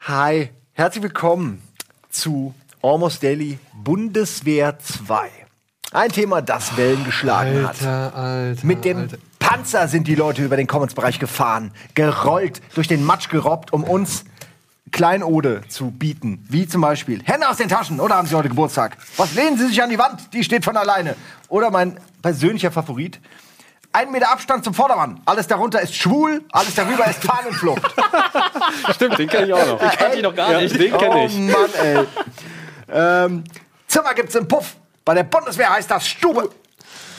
Hi, herzlich willkommen zu Almost Daily Bundeswehr 2. Ein Thema, das Wellen geschlagen hat. Alter, Alter. Mit dem Alter. Panzer sind die Leute über den Commons-Bereich gefahren, gerollt, durch den Matsch gerobbt, um uns Kleinode zu bieten. Wie zum Beispiel Hände aus den Taschen oder haben Sie heute Geburtstag? Was lehnen Sie sich an die Wand? Die steht von alleine. Oder mein persönlicher Favorit. Ein Meter Abstand zum Vordermann. Alles darunter ist schwul, alles darüber ist Fahnenflucht. Stimmt, den kenne ich auch noch. Den kannte ich noch gar nicht. Den kenne ich. Oh Mann, ey. ähm, Zimmer gibt's im Puff. Bei der Bundeswehr heißt das Stube.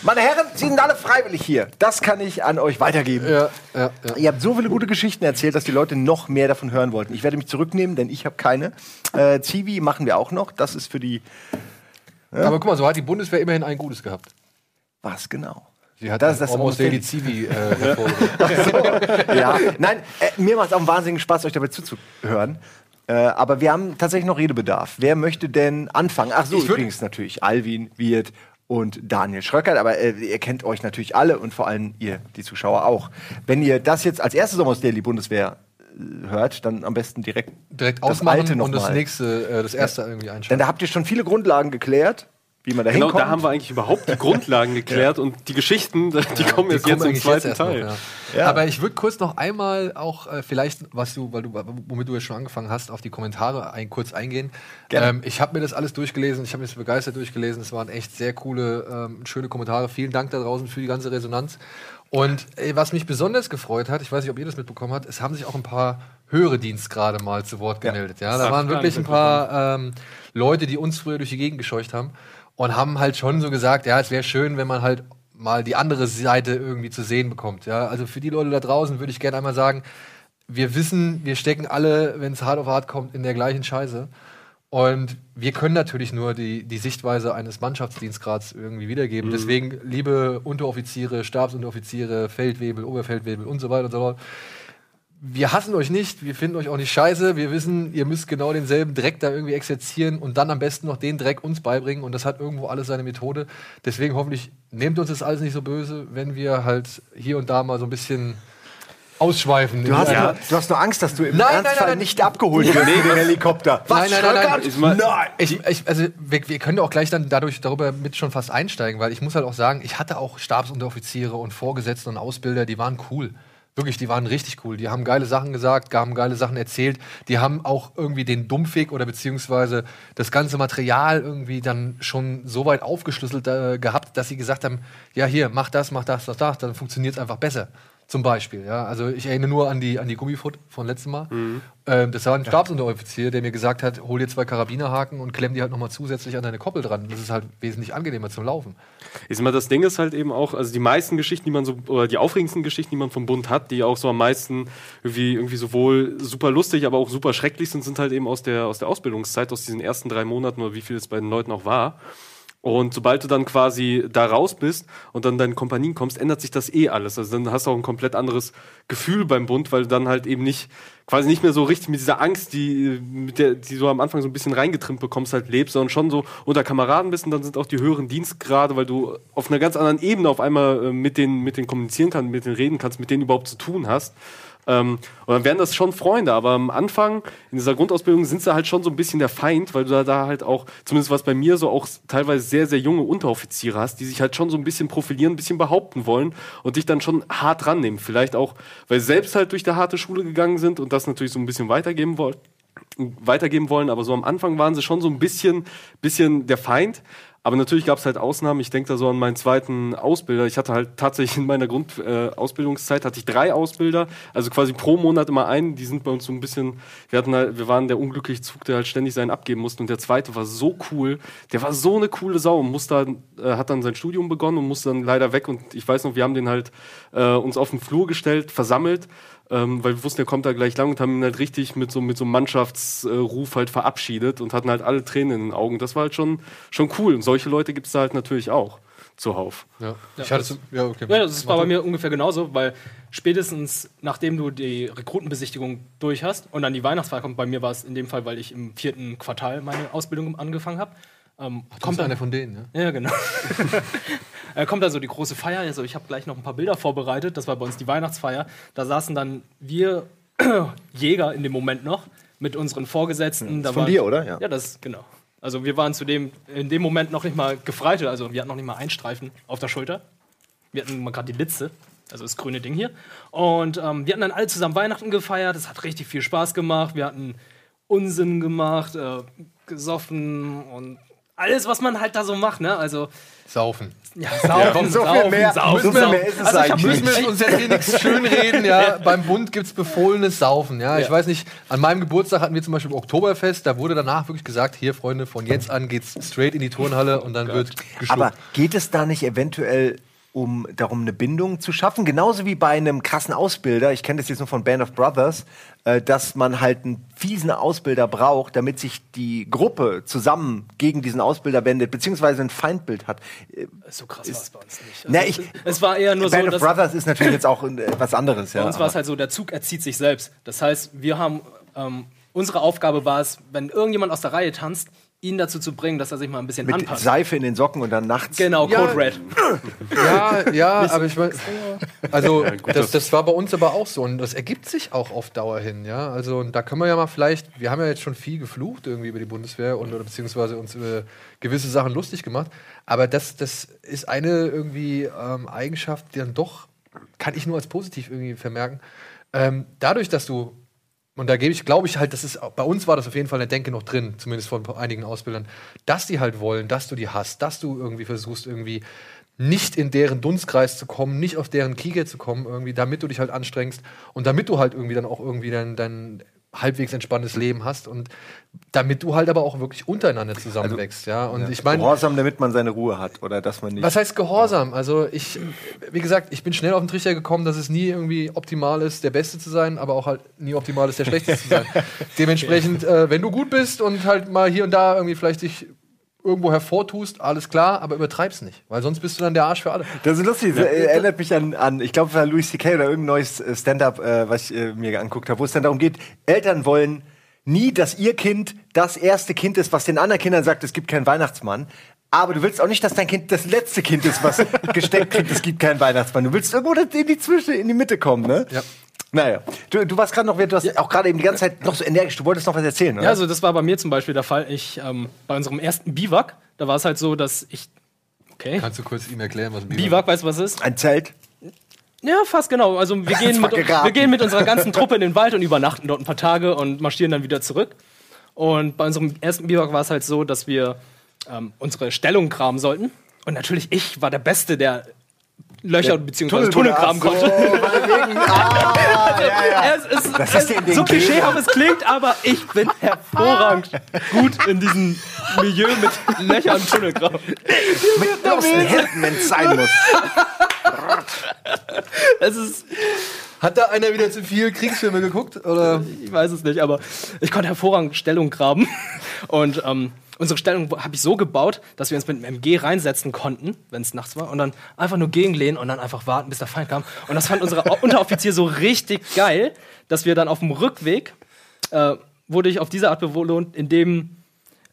Meine Herren, Sie sind alle freiwillig hier. Das kann ich an euch weitergeben. Ja, ja, ja. Ihr habt so viele gute Geschichten erzählt, dass die Leute noch mehr davon hören wollten. Ich werde mich zurücknehmen, denn ich habe keine. Äh, Zivi machen wir auch noch. Das ist für die. Aber guck mal, so hat die Bundeswehr immerhin ein Gutes gehabt. Was genau? Sie hat Das ist das Almost Daily. Zivi äh, hervorgehoben. ja, nein, äh, mir macht es auch einen wahnsinnigen Spaß, euch dabei zuzuhören. Äh, aber wir haben tatsächlich noch Redebedarf. Wer möchte denn anfangen? Ach so, Ich übrigens natürlich Alvin, Wirt und Daniel Schröckert. Aber äh, ihr kennt euch natürlich alle und vor allem ihr, die Zuschauer auch. Wenn ihr das jetzt als erstes aus Daily Bundeswehr äh, hört, dann am besten direkt, Direkt das alte noch und das mal. nächste, äh, das erste irgendwie Denn einschalten. da habt ihr schon viele Grundlagen geklärt, wie man da Genau, hinkommt. da haben wir eigentlich überhaupt die Grundlagen geklärt und die Geschichten, die kommen Die jetzt, kommen jetzt im eigentlich zweiten erst noch, Teil. ja. Ja. Aber ich würde kurz noch einmal auch äh, vielleicht, was du, weil du, womit du jetzt schon angefangen hast, auf die Kommentare ein, kurz eingehen. Ähm, ich habe mir das alles durchgelesen, ich habe mir das begeistert durchgelesen. Es waren echt sehr coole, ähm, schöne Kommentare. Vielen Dank da draußen für die ganze Resonanz. Und äh, was mich besonders gefreut hat, ich weiß nicht, ob ihr das mitbekommen habt, es haben sich auch ein paar höhere Dienst gerade mal zu Wort gemeldet. Ja, da waren wirklich ein paar ähm, Leute, die uns früher durch die Gegend gescheucht haben und haben halt schon so gesagt, ja, es wäre schön, wenn man halt mal die andere Seite irgendwie zu sehen bekommt. Ja, also für die Leute da draußen würde ich gerne einmal sagen, wir wissen, wir stecken alle, wenn es hart auf hart kommt, in der gleichen Scheiße. Und wir können natürlich nur die, die Sichtweise eines Mannschaftsdienstgrads irgendwie wiedergeben. Deswegen, liebe Unteroffiziere, Stabsunteroffiziere, Feldwebel, Oberfeldwebel und so weiter und so fort. Wir hassen euch nicht, wir finden euch auch nicht scheiße. Wir wissen, ihr müsst genau denselben Dreck da irgendwie exerzieren und dann am besten noch den Dreck uns beibringen. Und das hat irgendwo alles seine Methode. Deswegen hoffentlich nehmt uns das alles nicht so böse, wenn wir halt hier und da mal so ein bisschen ausschweifen. Du hast, Ja. nur, du hast nur Angst, dass du im Nein, Ernstfall nein, nein. nicht abgeholt wirst mit dem Helikopter. Was, Nein, nein, nein, nein. Ich, ich, also wir, wir können auch gleich dann dadurch darüber mit schon fast einsteigen, weil ich muss halt auch sagen, ich hatte auch Stabsunteroffiziere und Vorgesetzte und Ausbilder, die waren cool. Wirklich, die waren richtig cool. Die haben geile Sachen gesagt, haben geile Sachen erzählt. Die haben auch irgendwie den Dumpfweg oder beziehungsweise das ganze Material irgendwie dann schon so weit aufgeschlüsselt äh, gehabt, dass sie gesagt haben, ja hier, mach das, mach das, mach das, dann funktioniert es einfach besser. Zum Beispiel, ja. Also ich erinnere nur an die, an die Gummifoot von letztem Mal. Ähm, das war ein Stabsunteroffizier, der mir gesagt hat, hol dir zwei Karabinerhaken und klemm die halt nochmal zusätzlich an deine Koppel dran. Das ist halt wesentlich angenehmer zum Laufen. Ich sag mal, das Ding ist halt eben auch, also die meisten Geschichten, die man so, oder die aufregendsten Geschichten, die man vom Bund hat, die auch so am meisten irgendwie, irgendwie sowohl super lustig, aber auch super schrecklich sind, sind halt eben aus der, aus der Ausbildungszeit, aus diesen ersten drei Monaten oder wie viel es bei den Leuten auch war. Und sobald du dann quasi da raus bist und dann deinen Kompanien kommst, ändert sich das eh alles. Also dann hast du auch ein komplett anderes Gefühl beim Bund, weil du dann halt eben nicht, quasi nicht mehr so richtig mit dieser Angst, die, mit der, die du am Anfang so ein bisschen reingetrimmt bekommst, halt lebst, sondern schon so unter Kameraden bist und dann sind auch die höheren Dienstgrade, weil du auf einer ganz anderen Ebene auf einmal äh, mit denen, mit denen kommunizieren kannst, mit denen reden kannst, mit denen überhaupt zu tun hast. Ähm, und dann wären das schon Freunde, aber am Anfang in dieser Grundausbildung sind sie halt schon so ein bisschen der Feind, weil du da, da halt auch, zumindest was bei mir so auch teilweise sehr, sehr junge Unteroffiziere hast, die sich halt schon so ein bisschen profilieren, ein bisschen behaupten wollen und dich dann schon hart rannehmen. Vielleicht auch, weil sie selbst halt durch die harte Schule gegangen sind und das natürlich so ein bisschen weitergeben wollen weitergeben wollen, aber so am Anfang waren sie schon so ein bisschen, bisschen der Feind. Aber natürlich gab es halt Ausnahmen. Ich denke da so an meinen zweiten Ausbilder. Ich hatte halt tatsächlich in meiner Grundausbildungszeit äh, hatte ich drei Ausbilder, also quasi pro Monat immer einen. Die sind bei uns so ein bisschen, wir hatten halt, wir waren der unglückliche Zug, der halt ständig seinen abgeben musste. Und der zweite war so cool, der war so eine coole Sau und musste, äh, hat dann sein Studium begonnen und musste dann leider weg. Und ich weiß noch, wir haben den halt äh, uns auf den Flur gestellt, versammelt ähm, weil wir wussten, er kommt da gleich lang und haben ihn halt richtig mit so, mit so einem Mannschaftsruf halt verabschiedet und hatten halt alle Tränen in den Augen. Das war halt schon, schon cool. Und solche Leute gibt es da halt natürlich auch zuhauf. Ja. ich hatte so, ja, okay. Ja, das war bei mir ungefähr genauso, weil spätestens nachdem du die Rekrutenbesichtigung durch hast und dann die Weihnachtsfeier kommt, bei mir war es in dem Fall, weil ich im vierten Quartal meine Ausbildung angefangen habe, ähm, Kommt kommt einer von denen, ne? Ja, genau. äh, kommt also die große Feier. Also ich habe gleich noch ein paar Bilder vorbereitet. Das war bei uns die Weihnachtsfeier. Da saßen dann wir Jäger in dem Moment noch mit unseren Vorgesetzten. Von waren- dir, oder? Ja. Ja, das genau. Also wir waren zu dem in dem Moment noch nicht mal Gefreite. Also wir hatten noch nicht mal einen Streifen auf der Schulter. Wir hatten mal gerade die Litze. Also das grüne Ding hier. Und ähm, wir hatten dann alle zusammen Weihnachten gefeiert. Es hat richtig viel Spaß gemacht. Wir hatten Unsinn gemacht, äh, gesoffen und alles, was man halt da so macht. Ne? Also Saufen. ja, saufen, so viel saufen, mehr- saufen, so viel saufen. mehr ist es also eigentlich Müssen wir uns jetzt hier nichts schönreden, ja. Beim Bund gibt's befohlenes Saufen, ja. Ich Ja. weiß nicht, an meinem Geburtstag hatten wir zum Beispiel Oktoberfest, da wurde danach wirklich gesagt, hier, Freunde, von jetzt an geht's straight in die Turnhalle und dann wird geschluckt. Aber geht es da nicht eventuell um darum, eine Bindung zu schaffen? Genauso wie bei einem krassen Ausbilder, ich kenne das jetzt nur von Band of Brothers, äh, dass man halt einen fiesen Ausbilder braucht, damit sich die Gruppe zusammen gegen diesen Ausbilder wendet, beziehungsweise ein Feindbild hat. Äh, So krass war es bei uns nicht. Na, Also, ich- es, war eher nur so, Band of Brothers ist natürlich jetzt auch äh, was anderes. Ja, bei uns war es halt so, der Zug erzieht sich selbst. Das heißt, wir haben, ähm, unsere Aufgabe war es, wenn irgendjemand aus der Reihe tanzt, ihn dazu zu bringen, dass er sich mal ein bisschen mit anpasst. Seife in den Socken und dann nachts. Genau, Ja. Code Red. Ja, ja, aber ich meine, also das, das war bei uns aber auch so und das ergibt sich auch auf Dauer hin, ja. Also und da können wir ja mal vielleicht, wir haben ja jetzt schon viel geflucht irgendwie über die Bundeswehr und oder beziehungsweise uns über gewisse Sachen lustig gemacht, aber das, das ist eine irgendwie ähm, Eigenschaft, die dann doch, kann ich nur als positiv irgendwie vermerken, ähm, dadurch, dass du und da gebe ich, glaube ich halt, das ist, bei uns war das auf jeden Fall in der Denke noch drin, zumindest von einigen Ausbildern, dass die halt wollen, dass du die hast, dass du irgendwie versuchst, irgendwie nicht in deren Dunstkreis zu kommen, nicht auf deren Kieger zu kommen, irgendwie, damit du dich halt anstrengst und damit du halt irgendwie dann auch irgendwie dein, dein halbwegs entspanntes Leben hast und damit du halt aber auch wirklich untereinander zusammenwächst, ja. Und ich meine, Gehorsam, damit man seine Ruhe hat oder dass man nicht. was heißt Gehorsam? Also ich, wie gesagt, ich bin schnell auf den Trichter gekommen, dass es nie irgendwie optimal ist, der Beste zu sein, aber auch halt nie optimal ist, der Schlechteste zu sein. Dementsprechend, äh, wenn du gut bist und halt mal hier und da irgendwie vielleicht dich irgendwo hervortust, alles klar, aber übertreib's nicht, weil sonst bist du dann der Arsch für alle. Das ist lustig, das äh, erinnert mich an, an ich glaube, war Louis C.K. oder irgendein neues äh, Stand-up, äh, was ich äh, mir angeguckt habe, wo es dann darum geht, Eltern wollen nie, dass ihr Kind das erste Kind ist, was den anderen Kindern sagt, es gibt keinen Weihnachtsmann. Aber du willst auch nicht, dass dein Kind das letzte Kind ist, was gesteckt kriegt, es gibt keinen Weihnachtsmann. Du willst irgendwo in die Zwischen, in die Mitte kommen, ne? Ja. Naja. Du, du warst gerade noch, du hast auch gerade eben die ganze Zeit noch so energisch, du wolltest noch was erzählen, oder? Ja, also das war bei mir zum Beispiel der Fall. Ich, ähm, bei unserem ersten Biwak, da war es halt so, dass ich. Okay. Kannst du kurz ihm erklären, was ein Biwak, weißt du, was es ist? Ein Zelt. Ja, fast genau. Also wir gehen, mit, wir gehen mit unserer ganzen Truppe in den Wald und übernachten dort ein paar Tage und marschieren dann wieder zurück. Und bei unserem ersten Biwak war es halt so, dass wir ähm, unsere Stellung graben sollten. Und natürlich ich war der Beste, der Löcher bzw. Tunnel graben Ach so. Ah, ja, ja. Es Das ist so klischeehaft es klingt, aber ich bin hervorragend gut in diesem Milieu mit Löcher und Tunnelgraben. Mit bloßen Händen, wenn es sein muss. Es ist, Hat da einer wieder zu viel Kriegsfilme geguckt? Oder? ich weiß es nicht, aber ich konnte hervorragend Stellung graben. Und ähm, unsere Stellung habe ich so gebaut, dass wir uns mit dem MG reinsetzen konnten, wenn es nachts war, und dann einfach nur gegenlehnen und dann einfach warten, bis der Feind kam. Und das fand unser Unteroffizier so richtig geil, dass wir dann auf dem Rückweg äh, wurde ich auf diese Art belohnt, indem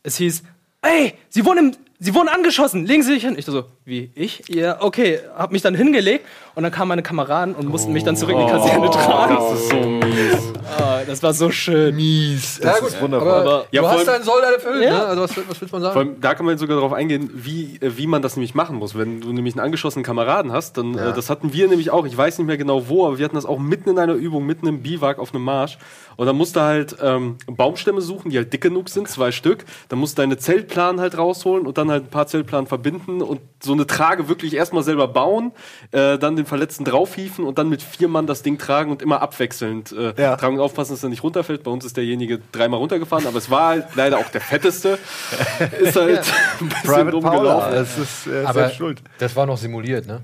es hieß, ey, sie wurden, im, sie wurden angeschossen, legen Sie sich hin. Ich so, wie, ich? Ja, okay, hab mich dann hingelegt und dann kamen meine Kameraden und mussten mich dann zurück in die Kaserne tragen. Das ist so mies. Ah, das war so schön. Mies. Das ja, ist wunderbar. Aber Ja, du vor hast allem- deinen Soll erfüllt, Ja. ne? Also was, was willst man sagen? Vor allem, da kann man sogar darauf eingehen, wie, äh, wie man das nämlich machen muss. Wenn du nämlich einen angeschossenen Kameraden hast, dann, äh, das hatten wir nämlich auch, ich weiß nicht mehr genau wo, aber wir hatten das auch mitten in einer Übung, mitten im Biwak auf einem Marsch. Und dann musst du halt ähm, Baumstämme suchen, die halt dick genug sind, zwei Stück. Dann musst du deine Zeltplan halt rausholen und dann halt ein paar Zeltplan verbinden und so eine Trage wirklich erstmal selber bauen, äh, dann den Verletzten draufhieven und dann mit vier Mann das Ding tragen und immer abwechselnd äh, Ja. tragen und aufpassen, dass er nicht runterfällt. Bei uns ist derjenige dreimal runtergefahren, aber es war halt leider auch der fetteste. Ist halt ein bisschen Private dumm Paula, gelaufen. das ist äh, Aber schuld. das war noch simuliert, ne?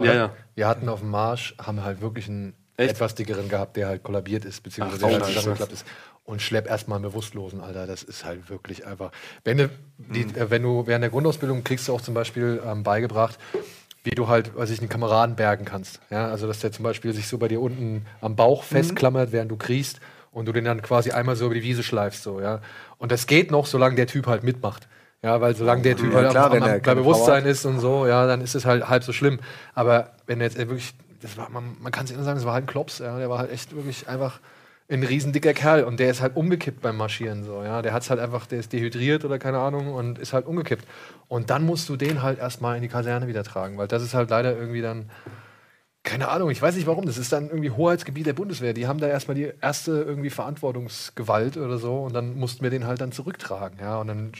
Ja, ja. Wir hatten auf dem Marsch, haben halt wirklich einen Echt? etwas dickeren gehabt, der halt kollabiert ist, beziehungsweise Ach, der halt zusammengeklappt ist. Und schlepp erstmal einen Bewusstlosen, Alter. Das ist halt wirklich einfach. Wenn du, die, äh, wenn du während der Grundausbildung kriegst du auch zum Beispiel ähm, beigebracht, wie du halt, weiß ich, einen Kameraden bergen kannst. Ja, also dass der zum Beispiel sich so bei dir unten am Bauch festklammert, während du kriegst und du den dann quasi einmal so über die Wiese schleifst, so, ja. Und das geht noch, solange der Typ halt mitmacht. Ja, weil solange der Typ Ja, halt klar, am, bei Bewusstsein Power ist und so, ja, dann ist es halt halb so schlimm. Aber wenn er jetzt wirklich, das war, man, man kann es nicht sagen, das war halt ein Klops, ja, der war halt echt wirklich einfach ein riesendicker Kerl und der ist halt umgekippt beim Marschieren so, ja, der hat's halt einfach, der ist dehydriert oder keine Ahnung und ist halt umgekippt. Und dann musst du den halt erstmal in die Kaserne wieder tragen, weil das ist halt leider irgendwie dann keine Ahnung, ich weiß nicht warum. Das ist dann irgendwie Hoheitsgebiet der Bundeswehr. Die haben da erstmal die erste irgendwie Verantwortungsgewalt oder so und dann mussten wir den halt dann zurücktragen. Ja, und dann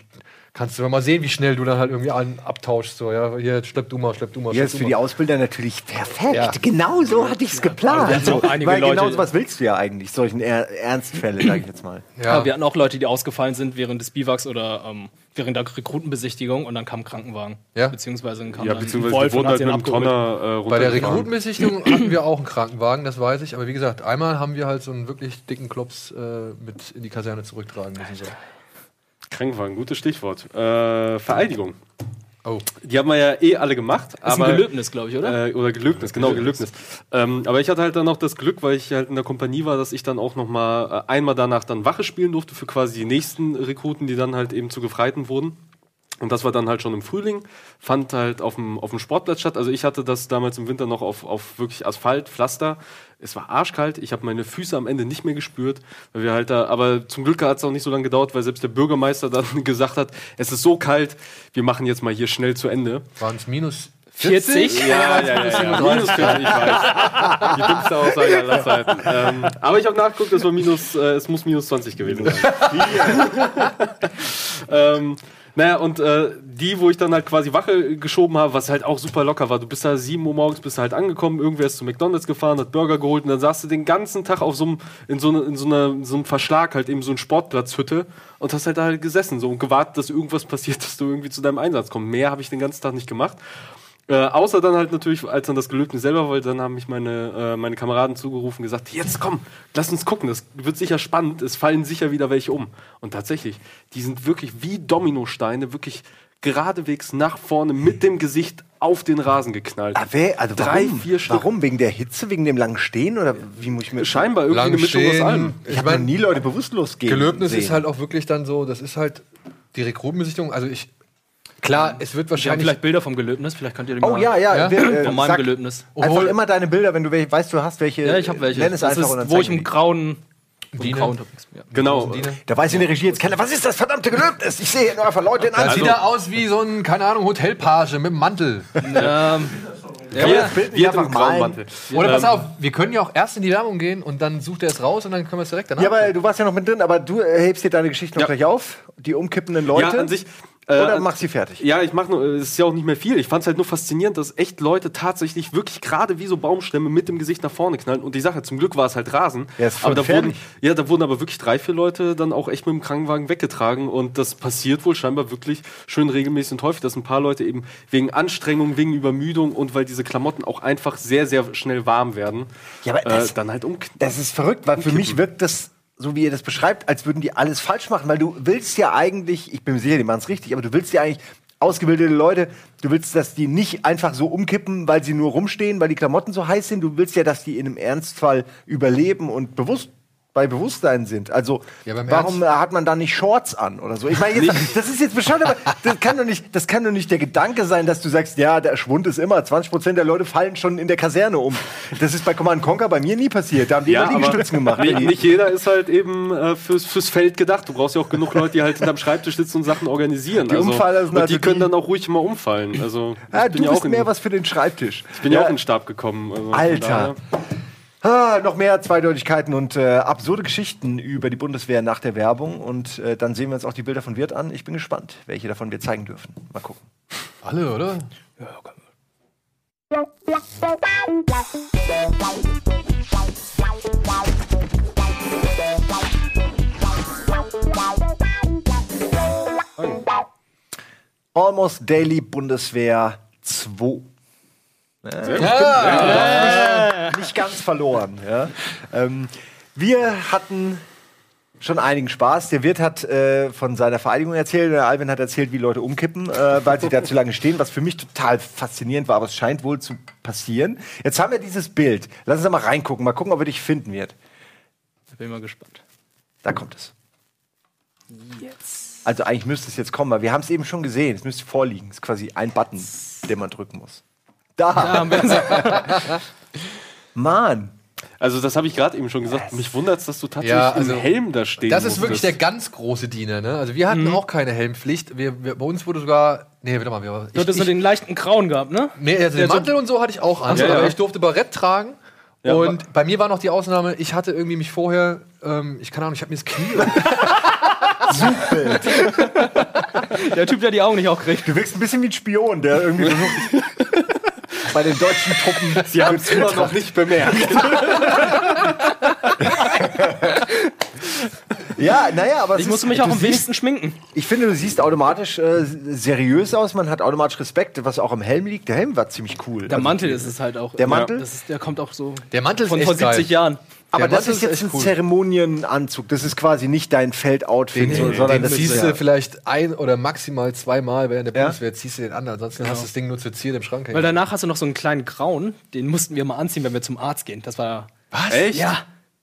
kannst du mal sehen, wie schnell du dann halt irgendwie einen abtauschst. So, ja, hier, schlepp du mal, schlepp du mal. Hier schlepp ist du für mal. die Ausbilder natürlich perfekt. Ja. Genau so hatte ich es geplant. einige Weil genau Leute- sowas willst du ja eigentlich, solchen er Ernstfälle, sage ich jetzt mal. Ja. Ja. wir hatten auch Leute, die ausgefallen sind während des Biwaks oder ähm, während der Rekrutenbesichtigung und dann kam ein Krankenwagen. Ja. Beziehungsweise kam Ja, beziehungsweise Wolf die wurden und hat halt mit abgeholt. Tonner äh, Bei der. Rekrutenbesichtigung hatten wir auch einen Krankenwagen, das weiß ich. Aber wie gesagt, einmal haben wir halt so einen wirklich dicken Klops äh, mit in die Kaserne zurücktragen müssen. So. Krankenwagen, gutes Stichwort. Äh, Vereidigung. Oh. Die haben wir ja eh alle gemacht. Das ist aber, ein Gelöbnis, glaube ich, oder? Äh, oder Gelöbnis, genau, Gelöbnis. Ähm, aber ich hatte halt dann noch das Glück, weil ich halt in der Kompanie war, dass ich dann auch noch mal äh, einmal danach dann Wache spielen durfte für quasi die nächsten Rekruten, die dann halt eben zu Gefreiten wurden. Und das war dann halt schon im Frühling, fand halt auf dem, auf dem Sportplatz statt. Also ich hatte das damals im Winter noch auf, auf wirklich Asphalt, Pflaster. Es war arschkalt, ich habe meine Füße am Ende nicht mehr gespürt, weil wir halt da, aber zum Glück hat es auch nicht so lange gedauert, weil selbst der Bürgermeister dann gesagt hat, es ist so kalt, wir machen jetzt mal hier schnell zu Ende. Waren es minus 40? Ja, ja, ja, ja. Minus 40, ich weiß. Die dümmste Aussage aller Zeiten. Ähm, aber ich habe nachgeguckt, es, war minus, äh, es muss minus 20 gewesen sein. ähm, naja, und äh, die, wo ich dann halt quasi Wache geschoben habe, was halt auch super locker war. Du bist da 7 Uhr morgens, bist halt angekommen, irgendwer ist zu McDonalds gefahren, hat Burger geholt und dann saß du den ganzen Tag auf so einem, in so, ne, so, einer, so einem Verschlag, halt eben so eine Sportplatzhütte und hast halt da halt gesessen so und gewartet, dass irgendwas passiert, dass du irgendwie zu deinem Einsatz kommst. Mehr habe ich den ganzen Tag nicht gemacht. Äh, außer dann halt natürlich, als dann das Gelöbnis selber wollte, dann haben mich meine, äh, meine Kameraden zugerufen, gesagt, jetzt komm, lass uns gucken, das wird sicher spannend, es fallen sicher wieder welche um. Und tatsächlich, die sind wirklich wie Dominosteine, wirklich geradewegs nach vorne mit dem Gesicht auf den Rasen geknallt. Ah, wer, also Drei, warum? vier Stück. Warum? Wegen der Hitze, wegen dem langen Stehen? Oder wie muss ich mir. Scheinbar irgendwie Lang eine Mischung aus stehen. allem. Ich Ich habe noch nie Leute bewusstlos gehen. Gelöbnis sehen. ist halt auch wirklich dann so, das ist halt die Rekrutenbesichtigung. Also ich, klar, es wird Wir haben wahrscheinlich. vielleicht Bilder vom Gelöbnis, vielleicht könnt ihr die Oh mal ja, ja. Ja? Wir, äh, von meinem sag Gelöbnis. Einfach Obwohl- immer deine Bilder, wenn du welche, weißt, du hast welche. Ja, ich habe welche. Nenn es das einfach und ist, dann wo ich im die. grauen, Diener. grauen. Ja. Genau. Da weiß in der Regie jetzt keiner, was ist das verdammte Gelöbnis? Ich sehe einfach Leute in Anzug. sieht ja aus wie so ein, keine Ahnung, Hotelpage mit einem Mantel. Ähm, Kann man das Bild nicht Wir einfach malen? Mantel. Oder pass auf, wir können ja auch erst in die Werbung gehen und dann sucht er es raus und dann können wir es direkt danach. Ja, aber du warst ja noch mit drin, aber du äh, hebst dir deine Geschichte noch Ja. gleich auf. Die umkippenden Leute. Ja, an sich. Äh, oder an- machst sie fertig? Ja, ich mach nur, es ist ja auch nicht mehr viel. Ich fand es halt nur faszinierend, dass echt Leute tatsächlich wirklich gerade wie so Baumstämme mit dem Gesicht nach vorne knallen. Und die Sache, zum Glück war es halt Rasen. Ja, ist aber da wurden, gefährlich. ja, da wurden aber wirklich drei, vier Leute dann auch echt mit dem Krankenwagen weggetragen. Und das passiert wohl scheinbar wirklich schön regelmäßig und häufig, dass ein paar Leute eben wegen Anstrengung, wegen Übermüdung und weil diese Klamotten auch einfach sehr, sehr schnell warm werden, Ja, aber das- äh, dann halt umknallen. Das ist verrückt, weil für mich wirkt das, so wie ihr das beschreibt, als würden die alles falsch machen. Weil du willst ja eigentlich, ich bin mir sicher, die machen es richtig, aber du willst ja eigentlich ausgebildete Leute, du willst, dass die nicht einfach so umkippen, weil sie nur rumstehen, weil die Klamotten so heiß sind. Du willst ja, dass die in einem Ernstfall überleben und bewusst bei Bewusstsein sind. Also Ja, warum hat man da nicht Shorts an oder so? Ich meine, das ist jetzt bescheuert, aber das kann doch nicht, das kann doch nicht der Gedanke sein, dass du sagst, ja, der Schwund ist immer, 20% der Leute fallen schon in der Kaserne um. Das ist bei Command Conquer bei mir nie passiert. Da haben die immer Liegestützen gemacht. Nicht, nicht jeder ist halt eben äh, fürs, fürs Feld gedacht. Du brauchst ja auch genug Leute, die halt hinterm Schreibtisch sitzen und Sachen organisieren. Die Umfaller sind und also die können die- dann auch ruhig mal umfallen. Also Ja, ich bin du ja bist mehr was für den Schreibtisch. ich bin ja, auch in den Stab gekommen. Also Alter. Ah, noch mehr Zweideutigkeiten und äh, absurde Geschichten über die Bundeswehr nach der Werbung. Und äh, dann sehen wir uns auch die Bilder von Wirt an. Ich bin gespannt, welche davon wir zeigen dürfen. Mal gucken. Alle, oder? Almost Daily Bundeswehr 2. Nicht ganz verloren. Ja. Ähm, wir hatten schon einigen Spaß. Der Wirt hat äh, von seiner Vereidigung erzählt, der Alvin hat erzählt, wie Leute umkippen, äh, weil sie da zu lange stehen, was für mich total faszinierend war, aber es scheint wohl zu passieren. Jetzt haben wir dieses Bild. Lass uns da mal reingucken, mal gucken, ob wir dich finden wird. Bin mal gespannt. Da kommt es. Jetzt. Also eigentlich müsste es jetzt kommen, weil wir haben es eben schon gesehen. Es müsste vorliegen. Es ist quasi ein Button, den man drücken muss. Da! Da haben wir uns- Mann! Also, das habe ich gerade eben schon gesagt. Mich wundert es, dass du tatsächlich Ja, also, im Helm da stehen Das ist wirklich der musstest. ganz große Diener, ne? Also wir hatten Mhm. auch keine Helmpflicht. Wir, wir, bei uns wurde sogar. Nee, warte mal, wir, Du ich, hattest so ich, den leichten Grauen gehabt, ne? nee, also der den so- Mantel und so hatte ich auch an. so, aber ja. ich durfte Barett tragen. Ja, und bei mir war noch die Ausnahme, ich hatte irgendwie mich vorher, ähm, ich keine Ahnung, ich habe mir das Knie. Der Typ, der die Augen nicht auch kriegt. Du wirkst ein bisschen wie ein Spion, der irgendwie versucht, bei den deutschen Truppen. Sie haben es immer noch nicht bemerkt. Ja, naja, aber es Ich musste mich auch am wenigsten schminken. Ich finde, du siehst automatisch äh, seriös aus, man hat automatisch Respekt, was auch im Helm liegt. Der Helm war ziemlich cool. Der Also, Mantel ist es halt auch. Der Mantel? Das ist, der kommt auch so Der Mantel ist von echt vor 70 geil. Jahren. Aber das ist jetzt ein cool. Zeremonienanzug. Das ist quasi nicht dein Feldoutfit, Den, so, den, sondern den das ziehst ist du ja, vielleicht ein oder maximal zweimal während der Ja? Bundeswehr, ziehst du den an. Ansonsten hast du das Ding nur zur Zier im Schrank Weil danach hast du noch so einen kleinen Grauen, den mussten wir mal anziehen, wenn wir zum Arzt gehen. Das war. Was? Echt? Ja,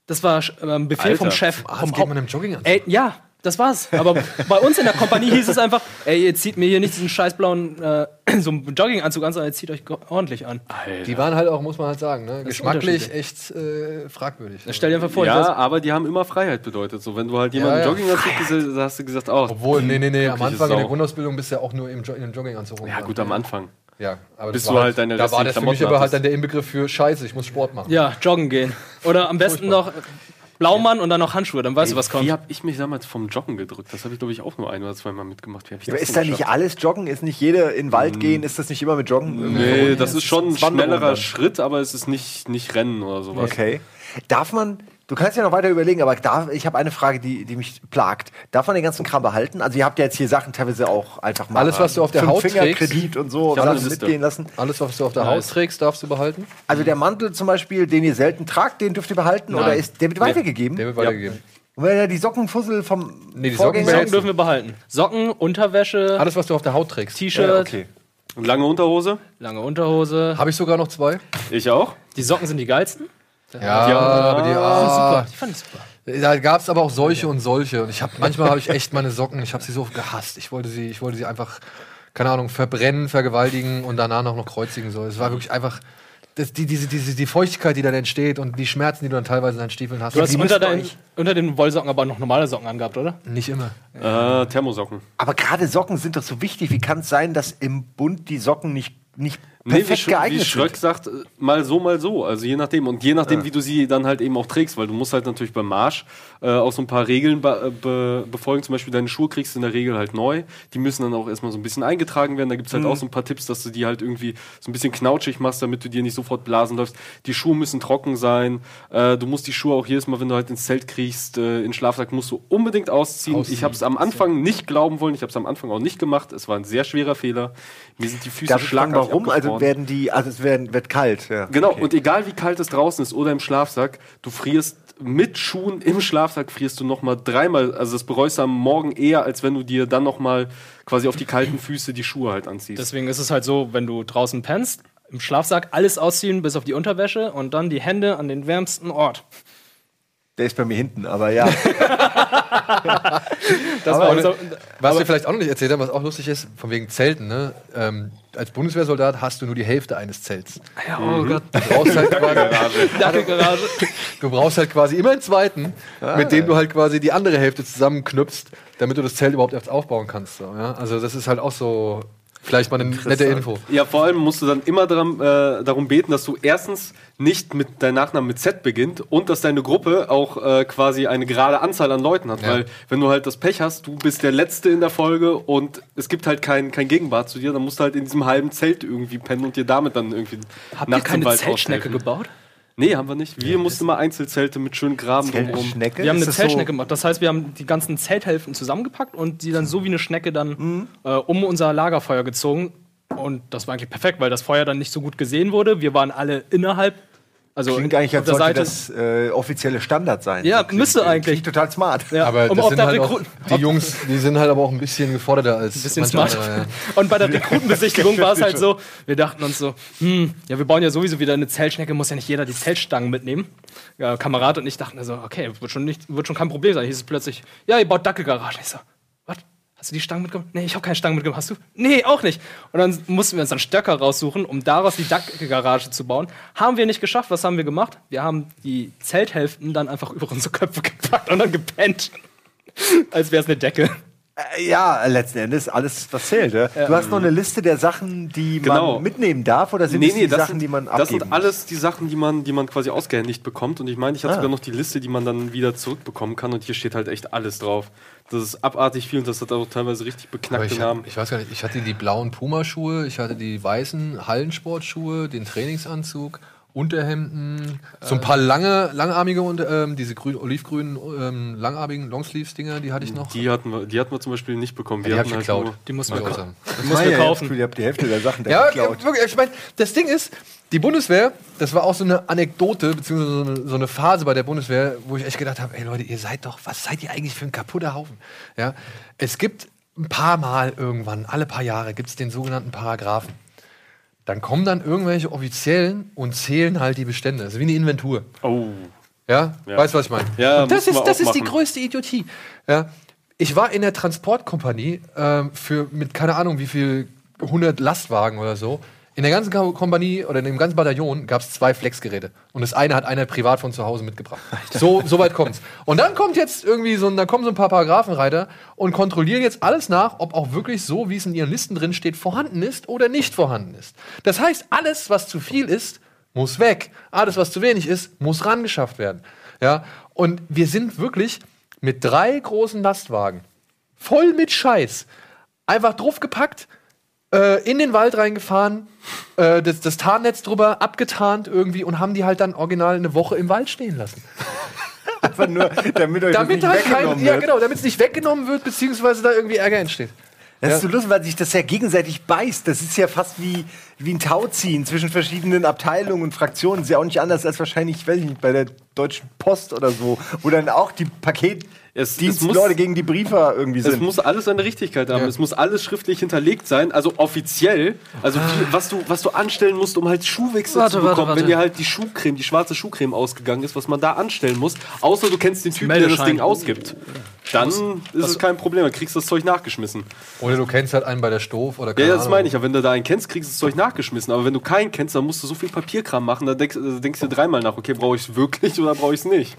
das war ein Befehl Alter, vom Chef. Arzt vom geht Haupt- man im Jogginganzug? Ey, ja, das war's. Aber bei uns in der Kompanie hieß es einfach, ey, ihr zieht mir hier nicht diesen scheiß blauen äh, so einen Jogginganzug an, sondern ihr zieht euch ordentlich an. Die waren halt auch, muss man halt sagen, ne? geschmacklich echt äh, fragwürdig. Stell dir einfach vor, Ja, weiß- aber die haben immer Freiheit bedeutet. So, wenn du halt jemanden Ja, ja. Jogginganzug gesehen hast, hast du gesagt, oh, Obwohl, nee, nee, nee, am Anfang in der. Grundausbildung bist du ja auch nur im jo in einem Jogginganzug ja gut, am Anfang. Ja, aber Bis das du war halt deine Da war das für mich aber halt dann der Inbegriff für Scheiße, ich muss Sport machen. ja, joggen gehen. Oder am besten noch Blaumann und dann noch Handschuhe, dann weißt du, was kommt. Wie habe ich mich damals vom Joggen gedrückt? Das habe ich, glaube ich, auch nur ein oder zweimal mitgemacht. Ich aber das ist da nicht alles Joggen? Ist nicht jeder in den Wald gehen? Ist das nicht immer mit Joggen? Nee, verbunden? das ist schon ein schnellerer dann. Schritt, aber es ist nicht, nicht Rennen oder sowas. Okay. Darf man, du kannst ja noch weiter überlegen, aber darf, ich habe eine Frage, die, die mich plagt. Darf man den ganzen Kram behalten? Also ihr habt ja jetzt hier Sachen teilweise auch einfach mal. Alles, was du auf der Haut Kredit und so eine Sachen mitgehen lassen. Alles, was du auf der Haut trägst, darfst du behalten. Also der Mantel zum Beispiel, den ihr selten tragt, den dürft ihr behalten oder ist der wird weitergegeben? Der wird weitergegeben. Und wenn er die Sockenfussel vom Nee, die Socken Socken dürfen wir behalten. Socken, Unterwäsche, Alles, was du auf der Haut trägst. T-Shirt, Ja, okay. Und lange Unterhose? lange Unterhose. Habe ich sogar noch zwei. Ich auch. Die Socken sind die geilsten. Ja, Die haben- aber die, ah, Die fand ich super. Da gab es aber auch solche und solche. Und ich habe manchmal habe ich echt meine Socken, ich habe sie so gehasst. Ich wollte sie, ich wollte sie einfach, keine Ahnung, verbrennen, vergewaltigen und danach noch, noch kreuzigen. So. Es war wirklich einfach. Das, die, diese, diese, die Feuchtigkeit, die dann entsteht und die Schmerzen, die du dann teilweise in deinen Stiefeln hast. Du hast unter, dein, unter den Wollsocken aber noch normale Socken angehabt, oder? nicht immer. Äh, Thermosocken. Aber gerade Socken sind doch so wichtig. Wie kann es sein, dass im Bund die Socken nicht, nicht Nee, wie, perfekt Sch wie geeignet Schröck sind? sagt, mal so, mal so. Also je nachdem. Und je nachdem, wie du sie dann halt eben auch trägst, weil du musst halt natürlich beim Marsch äh, auch so ein paar Regeln be äh, be befolgen. Zum Beispiel deine Schuhe kriegst du in der Regel halt neu. Die müssen dann auch erstmal so ein bisschen eingetragen werden. Da gibt es halt Mhm. auch so ein paar Tipps, dass du die halt irgendwie so ein bisschen knautschig machst, damit du dir nicht sofort blasen läufst. Die Schuhe müssen trocken sein. Äh, du musst die Schuhe auch jedes Mal, wenn du halt ins Zelt kriegst, äh, in Schlafsack, musst du unbedingt ausziehen. Ausziehen. Ich habe es am Anfang nicht glauben wollen. Ich habe es am Anfang auch nicht gemacht. Es war ein sehr schwerer Fehler. Mir sind die Füße Darf ich fragen, warum? Also werden die, also es werden, wird kalt. Ja. Genau, Okay. und egal wie kalt es draußen ist oder im Schlafsack, du frierst mit Schuhen im Schlafsack frierst du noch mal dreimal, also das bereust du am Morgen eher, als wenn du dir dann noch mal quasi auf die kalten Füße die Schuhe halt anziehst. Deswegen ist es halt so, wenn du draußen pennst, im Schlafsack alles ausziehen bis auf die Unterwäsche und dann die Hände an den wärmsten Ort. Der ist bei mir hinten, aber ja. Das war unser, Was wir vielleicht auch noch nicht erzählt haben, was auch lustig ist, von wegen Zelten, ne? Ähm, als Bundeswehrsoldat hast du nur die Hälfte eines Zelts. ja, oh Gott, Du brauchst halt quasi, du brauchst halt quasi immer einen zweiten, mit dem du halt quasi die andere Hälfte zusammenknüpfst, damit du das Zelt überhaupt erst aufbauen kannst. So, ja? Also das ist halt auch so vielleicht mal eine nette Info. ja, vor allem musst du dann immer darum, äh, darum beten, dass du erstens nicht mit dein Nachname mit Z beginnt und dass deine Gruppe auch äh, quasi eine gerade Anzahl an Leuten hat. Ja. Weil wenn du halt das Pech hast, du bist der Letzte in der Folge und es gibt halt kein, kein Gegenwart zu dir, dann musst du halt in diesem halben Zelt irgendwie pennen und dir damit dann irgendwie Habt ihr nachts im keine Wald Zeltschnecke aushelfen. gebaut? Nee, haben wir nicht. Wir mussten mal Einzelzelte mit schönen Graben drumherum. Wir haben eine Zeltschnecke gemacht. Das heißt, wir haben die ganzen Zelthälften zusammengepackt und die dann so wie eine Schnecke dann äh, um unser Lagerfeuer gezogen. Und das war eigentlich perfekt, weil das Feuer dann nicht so gut gesehen wurde. Wir waren alle innerhalb. Also Klingt eigentlich, als sollte Seite. das äh, offizielle Standard sein. Ja, So klingt- müsste eigentlich. Klingt total smart. Ja, Aber um das sind halt auch, die Jungs, die sind halt aber auch ein bisschen geforderter als Ein bisschen smart. andere, ja. Und bei der Rekrutenbesichtigung war es halt so, wir dachten uns so, hm, ja, wir bauen ja sowieso wieder eine Zeltschnecke, muss ja nicht jeder die Zeltstangen mitnehmen. Ja, Kamerad und ich dachten also, okay, wird schon, nicht, wird schon kein Problem sein. Hieß es plötzlich, ja, ihr baut Dackelgaragen. Ich so? Hast du die Stangen mitgenommen? Nee, ich habe keine Stangen mitgenommen. Hast du? Nee, auch nicht. Und dann mussten wir uns dann Stöcker raussuchen, um daraus die Dachgarage zu bauen. Haben wir nicht geschafft. Was haben wir gemacht? Wir haben die Zelthälften dann einfach über unsere Köpfe gepackt und dann gepennt. Als wäre es eine Decke. Äh, Ja, letzten Endes alles, was zählt. Ja? Du hast noch eine Liste der Sachen, die Genau. man mitnehmen darf, oder sind das die Sachen, die man das abgeben sind alles die Sachen, die man, die man quasi ausgehändigt bekommt. Und ich meine, ich hatte Ah. sogar noch die Liste, die man dann wieder zurückbekommen kann. Und hier steht halt echt alles drauf. Das ist abartig viel und das hat auch teilweise richtig beknackte ich, Namen. ich weiß gar nicht, ich hatte die blauen Puma-Schuhe, ich hatte die weißen Hallensportschuhe, den Trainingsanzug, Unterhemden, so ein paar lange, langarmige und ähm, diese grün, olivgrünen, ähm, langarmigen Longsleeves-Dinger, die hatte ich noch. Die hatten, wir, die hatten wir zum Beispiel nicht bekommen. die Wir habe ich halt geklaut. Die muss Muss man ich auch kaufen. Die muss man kaufen. Ihr habt die Hälfte der Sachen da Ja, geklaut. wirklich, ich meine, das Ding ist, die Bundeswehr, das war auch so eine Anekdote, beziehungsweise so eine, so eine Phase bei der Bundeswehr, wo ich echt gedacht habe, ey Leute, ihr seid doch, was seid ihr eigentlich für ein kaputter Haufen? Ja, es gibt ein paar Mal irgendwann, alle paar Jahre, gibt es den sogenannten Paragraphen. Dann kommen dann irgendwelche Offiziellen und zählen halt die Bestände. Das ist wie eine Inventur. Oh. Ja, Ja. weißt du, was ich meine? Ja, Und das ist, das ist die größte Idiotie. Ja. Ich war in der Transportkompanie ähm, für mit keine Ahnung wie viel 100 Lastwagen oder so. In der ganzen Ko- Kompanie oder in dem ganzen Bataillon gab es zwei Flexgeräte. Und das eine hat einer privat von zu Hause mitgebracht. So, so weit kommt's. Und dann kommt jetzt irgendwie so, ein- da kommen so ein paar Paragraphenreiter und kontrollieren jetzt alles nach, ob auch wirklich so, wie es in ihren Listen drin steht, vorhanden ist oder nicht vorhanden ist. Das heißt, alles, was zu viel ist, muss weg. Alles, was zu wenig ist, muss rangeschafft werden. Ja? Und wir sind wirklich mit drei großen Lastwagen, voll mit Scheiß, einfach draufgepackt, äh, in den Wald reingefahren, äh, das, das Tarnnetz drüber abgetarnt irgendwie und haben die halt dann original eine Woche im Wald stehen lassen. Einfach nur, damit euch das Damit nicht halt kein, weggenommen ja wird. genau, damit es nicht weggenommen wird, beziehungsweise da irgendwie Ärger entsteht. Das Ja. ist so lustig, weil sich das ja gegenseitig beißt. Das ist ja fast wie, wie ein Tauziehen zwischen verschiedenen Abteilungen und Fraktionen. ist ja auch nicht anders als wahrscheinlich, ich weiß nicht, bei der Deutschen Post oder so, wo dann auch die Es- es Paketdienstleute muss- gegen die Briefer irgendwie Es sind. muss alles seine Richtigkeit haben. Ja. Es muss alles schriftlich hinterlegt sein, also offiziell. Also wie, was du was du anstellen musst, um halt Schuhwechsel Warte, zu warte, bekommen, warte. wenn dir halt die Schuhcreme, die schwarze Schuhcreme ausgegangen ist, was man da anstellen muss. Außer du kennst den Typen, der das. Ding ausgibt. Dann ist es kein Problem, dann kriegst du das Zeug nachgeschmissen. Oder du kennst halt einen bei der Stof oder Ja, keine das Ahnung. meine ich. ja. Wenn du da einen kennst, kriegst du das Zeug nachgeschmissen. Aber wenn du keinen kennst, dann musst du so viel Papierkram machen, da denkst, da denkst du dreimal nach, okay, brauche ich es wirklich oder brauche ich es nicht?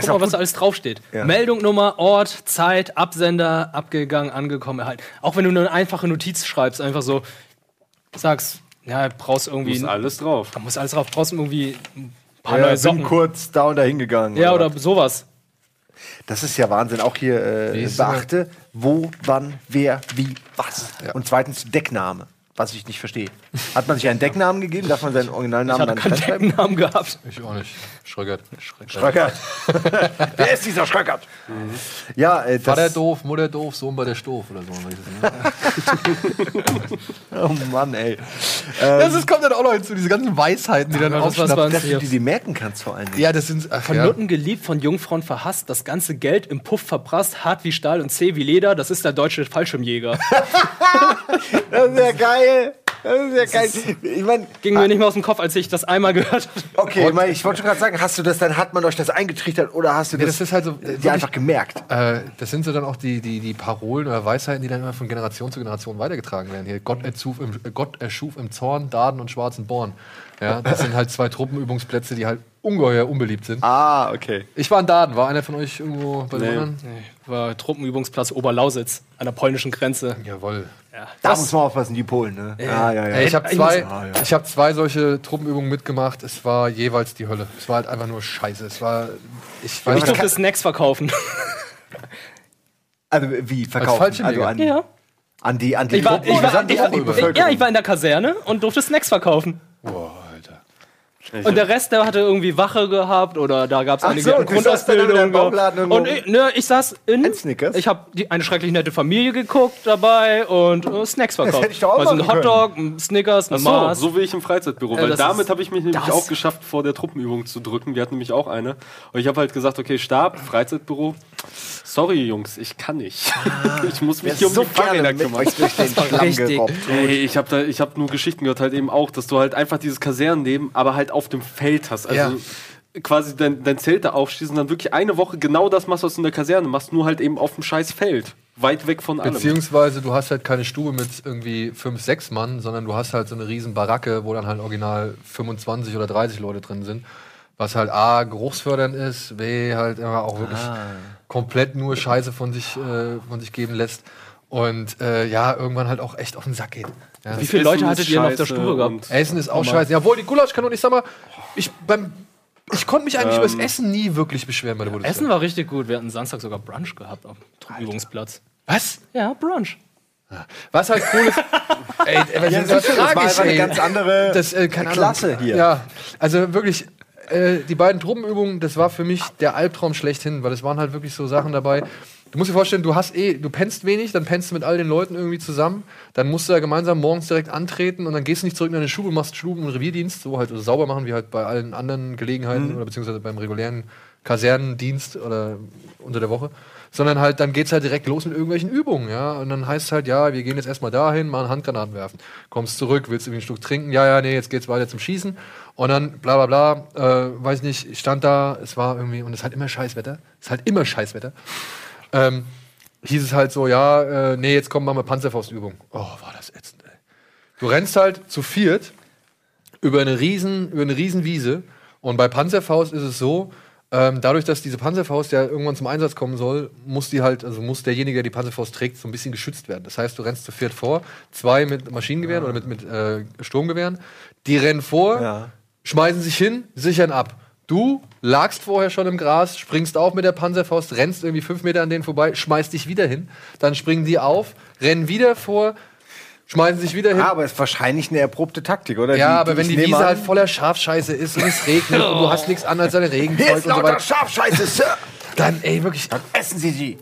Guck mal, was da alles draufsteht. Ja. Meldungnummer, Ort, Zeit, Absender, abgegangen, angekommen, erhalten. Auch wenn du nur eine einfache Notiz schreibst, einfach so sagst, ja, brauchst irgendwie. Muss alles drauf. Da muss alles drauf. Brauchst irgendwie ein paar ja, neue bin Socken. kurz da und da hingegangen. Ja, oder sowas. Das ist ja Wahnsinn. Auch hier äh, beachte, wo, wann, wer, wie, was. Und zweitens Deckname, was ich nicht verstehe. Hat man sich einen Decknamen gegeben? Darf man seinen Ich Originalnamen hatte dann keinen? Decknamen gehabt. Ich auch nicht. Schröckert. Schröckert. wer ist dieser Schröckert? Ja, äh, Vater doof, Mutter doof, Sohn bei der Stof oder so. oh Mann, ey. Das ist, kommt dann auch noch hinzu, diese ganzen Weisheiten, die dann was- was war's? Dass du die merken kannst vor allen Dingen. Ja, das sind. Ach, Von ja. Nutten geliebt, von Jungfrauen verhasst, das ganze Geld im Puff verprasst, hart wie Stahl und zäh wie Leder, das ist der deutsche Fallschirmjäger. Das ist ja geil. Das ist ja geil. Ich meine, Ging mir nicht mehr aus dem Kopf, als ich das einmal gehört habe. okay, ich, mein, ich wollte schon gerade sagen, hast du das dann, hat man euch das eingetrichtert oder hast du Ja, das, das ist halt so. dir wirklich- einfach gemerkt? Äh, das sind so dann auch die, die, die Parolen oder Weisheiten, die dann immer von Generation zu Generation weitergetragen werden. Hier, Gott erschuf im, Gott erschuf im Zorn Daden und schwarzen Born. Ja, das sind halt zwei Truppenübungsplätze, die halt ungeheuer unbeliebt sind. Ah, okay. Ich war in Daden. War einer von euch irgendwo bei den Nee. anderen? War Truppenübungsplatz Oberlausitz an der polnischen Grenze. Jawohl. Ja. Da Das- muss man aufpassen, die Polen, ne? Ja, ja, ja. Ey, ich habe zwei, Ah, ja. ich hab zwei solche Truppenübungen mitgemacht. Es war jeweils die Hölle. Es war halt einfach nur Scheiße. Es war. Ich war ich durfte Snacks verkaufen. Also wie verkaufen? Fallschirmjäger. Also an, ja. an die, an die Ich war, Truppen ich war, an die, an die war, Bevölkerung. ja, ich war in der Kaserne und durfte Snacks verkaufen. Alter. Und der Rest, der hatte irgendwie Wache gehabt oder da gab es einige so, Grundausbildung. Und ich, ne, ich saß in. Ein Snickers? Ich habe eine schrecklich nette Familie geguckt dabei und äh, Snacks verkauft. hätte ich doch auch also ein Hotdog, ein Snickers, ein Ach so, Mars. so wie ich im Freizeitbüro. Ja, weil das damit habe ich mich nämlich das- auch geschafft, vor der Truppenübung zu drücken. Wir hatten nämlich auch eine. Und ich habe halt gesagt, okay, Stab, Freizeitbüro. Sorry, Jungs, ich kann nicht. ich muss mich hier um so die Fahrräder kümmern. durch den Schlamm richtig. gerobbt. Ey, ich habe da, ich habe nur Geschichten gehört halt eben auch, dass du halt einfach dieses Kasernenleben, aber halt auf dem Feld hast. Also Ja. quasi dein, dein Zelt da aufschließt und dann wirklich eine Woche genau das machst, was du in der Kaserne machst, nur halt eben auf dem scheiß Feld. Weit weg von allem. Beziehungsweise du hast halt keine Stube mit irgendwie fünf, sechs Mann, sondern du hast halt so eine riesen Baracke, wo dann halt original 25 oder 30 Leute drin sind. Was halt A, geruchsfördernd ist, B, halt immer auch wirklich komplett nur Scheiße von sich, äh, von sich geben lässt. Und äh, ja, irgendwann halt auch echt auf den Sack geht. Ja. Wie viele Essen Leute hattet ihr denn auf der Stube gehabt? Essen ist auch scheiße. Jawohl, die Gulaschkanone, ich sag mal, ich beim ich konnte mich eigentlich über das Essen nie wirklich beschweren bei der Bundeswehr. Essen war richtig gut. Wir hatten Samstag sogar Brunch gehabt dem Übungsplatz. Was? Ja, Brunch. Was halt cool ist. ey, ey, was Ja, ist du, das war eine ey. ganz andere das, äh, keine Klasse Ahnung. hier. Ja, also wirklich, äh, die beiden Truppenübungen, das war für mich der Albtraum schlechthin, weil es waren halt wirklich so Sachen dabei. Du musst dir vorstellen, du hast eh, du pennst wenig, dann pennst du mit all den Leuten irgendwie zusammen, dann musst du da gemeinsam morgens direkt antreten und dann gehst du nicht zurück in deine Schule, machst Stuben- und Revierdienst, so halt also sauber machen, wie halt bei allen anderen Gelegenheiten oder beziehungsweise beim regulären Kasernendienst oder unter der Woche. Sondern halt, dann geht's halt direkt los mit irgendwelchen Übungen, ja. Und dann heißt es halt, ja, wir gehen jetzt erstmal dahin, mal Handgranaten werfen. Kommst zurück, willst irgendwie ein Stück trinken, ja, ja, nee, jetzt geht's weiter zum Schießen. Und dann bla bla bla, äh, weiß nicht, ich stand da, es war irgendwie, und es ist halt immer Scheißwetter. Es ist halt immer Scheißwetter. Ähm, hieß es halt so, ja, äh, nee, jetzt kommen wir mal Panzerfaustübung. Oh, war das ätzend, ey. Du rennst halt zu viert über eine riesen, über eine riesen Wiese. Und bei Panzerfaust ist es so, ähm, dadurch, dass diese Panzerfaust ja irgendwann zum Einsatz kommen soll, muss die halt, also muss derjenige, der die Panzerfaust trägt, so ein bisschen geschützt werden. Das heißt, du rennst zu viert vor, zwei mit Maschinengewehren oder mit, mit äh, Sturmgewehren, die rennen vor, Ja. schmeißen sich hin, sichern ab. Du lagst vorher schon im Gras, springst auf mit der Panzerfaust, rennst irgendwie fünf Meter an denen vorbei, schmeißt dich wieder hin, dann springen die auf, rennen wieder vor, schmeißen sich wieder hin. Ah, aber ist wahrscheinlich eine erprobte Taktik, oder? Ja, Die- aber wenn ich die Wiese an- halt voller Schafscheiße ist und es regnet und du hast nichts anderes als Hier Regenzeug ist und so lauter weiter, Schafscheiße, Sir! dann ey, wirklich Essen Sie sie!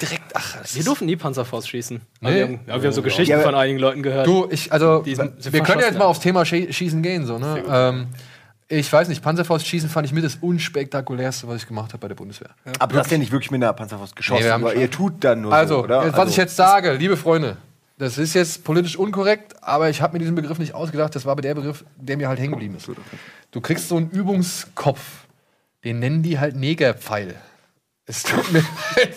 direkt, ach, das Wir durften nie Panzerfaust schießen. Nee. Wir haben, ja, wir haben so Geschichten Ja, von einigen Leuten gehört. Du, ich, also, Die sind- wir können ja jetzt mal ja. aufs Thema Schie Schießen gehen, so, ne? Ähm, ich weiß nicht, Panzerfaust schießen fand ich mit das unspektakulärste, was ich gemacht habe bei der Bundeswehr. Aber du hast ja nicht wirklich mit einer Panzerfaust geschossen, Nee, wir haben aber ihr tut dann nur Also, so, oder? was ich jetzt sage, liebe Freunde, das ist jetzt politisch unkorrekt, aber ich habe mir diesen Begriff nicht ausgedacht. Das war aber der Begriff, der mir halt hängen geblieben ist. Du kriegst so einen Übungskopf, den nennen die halt Negerpfeil. Es tut mir leid.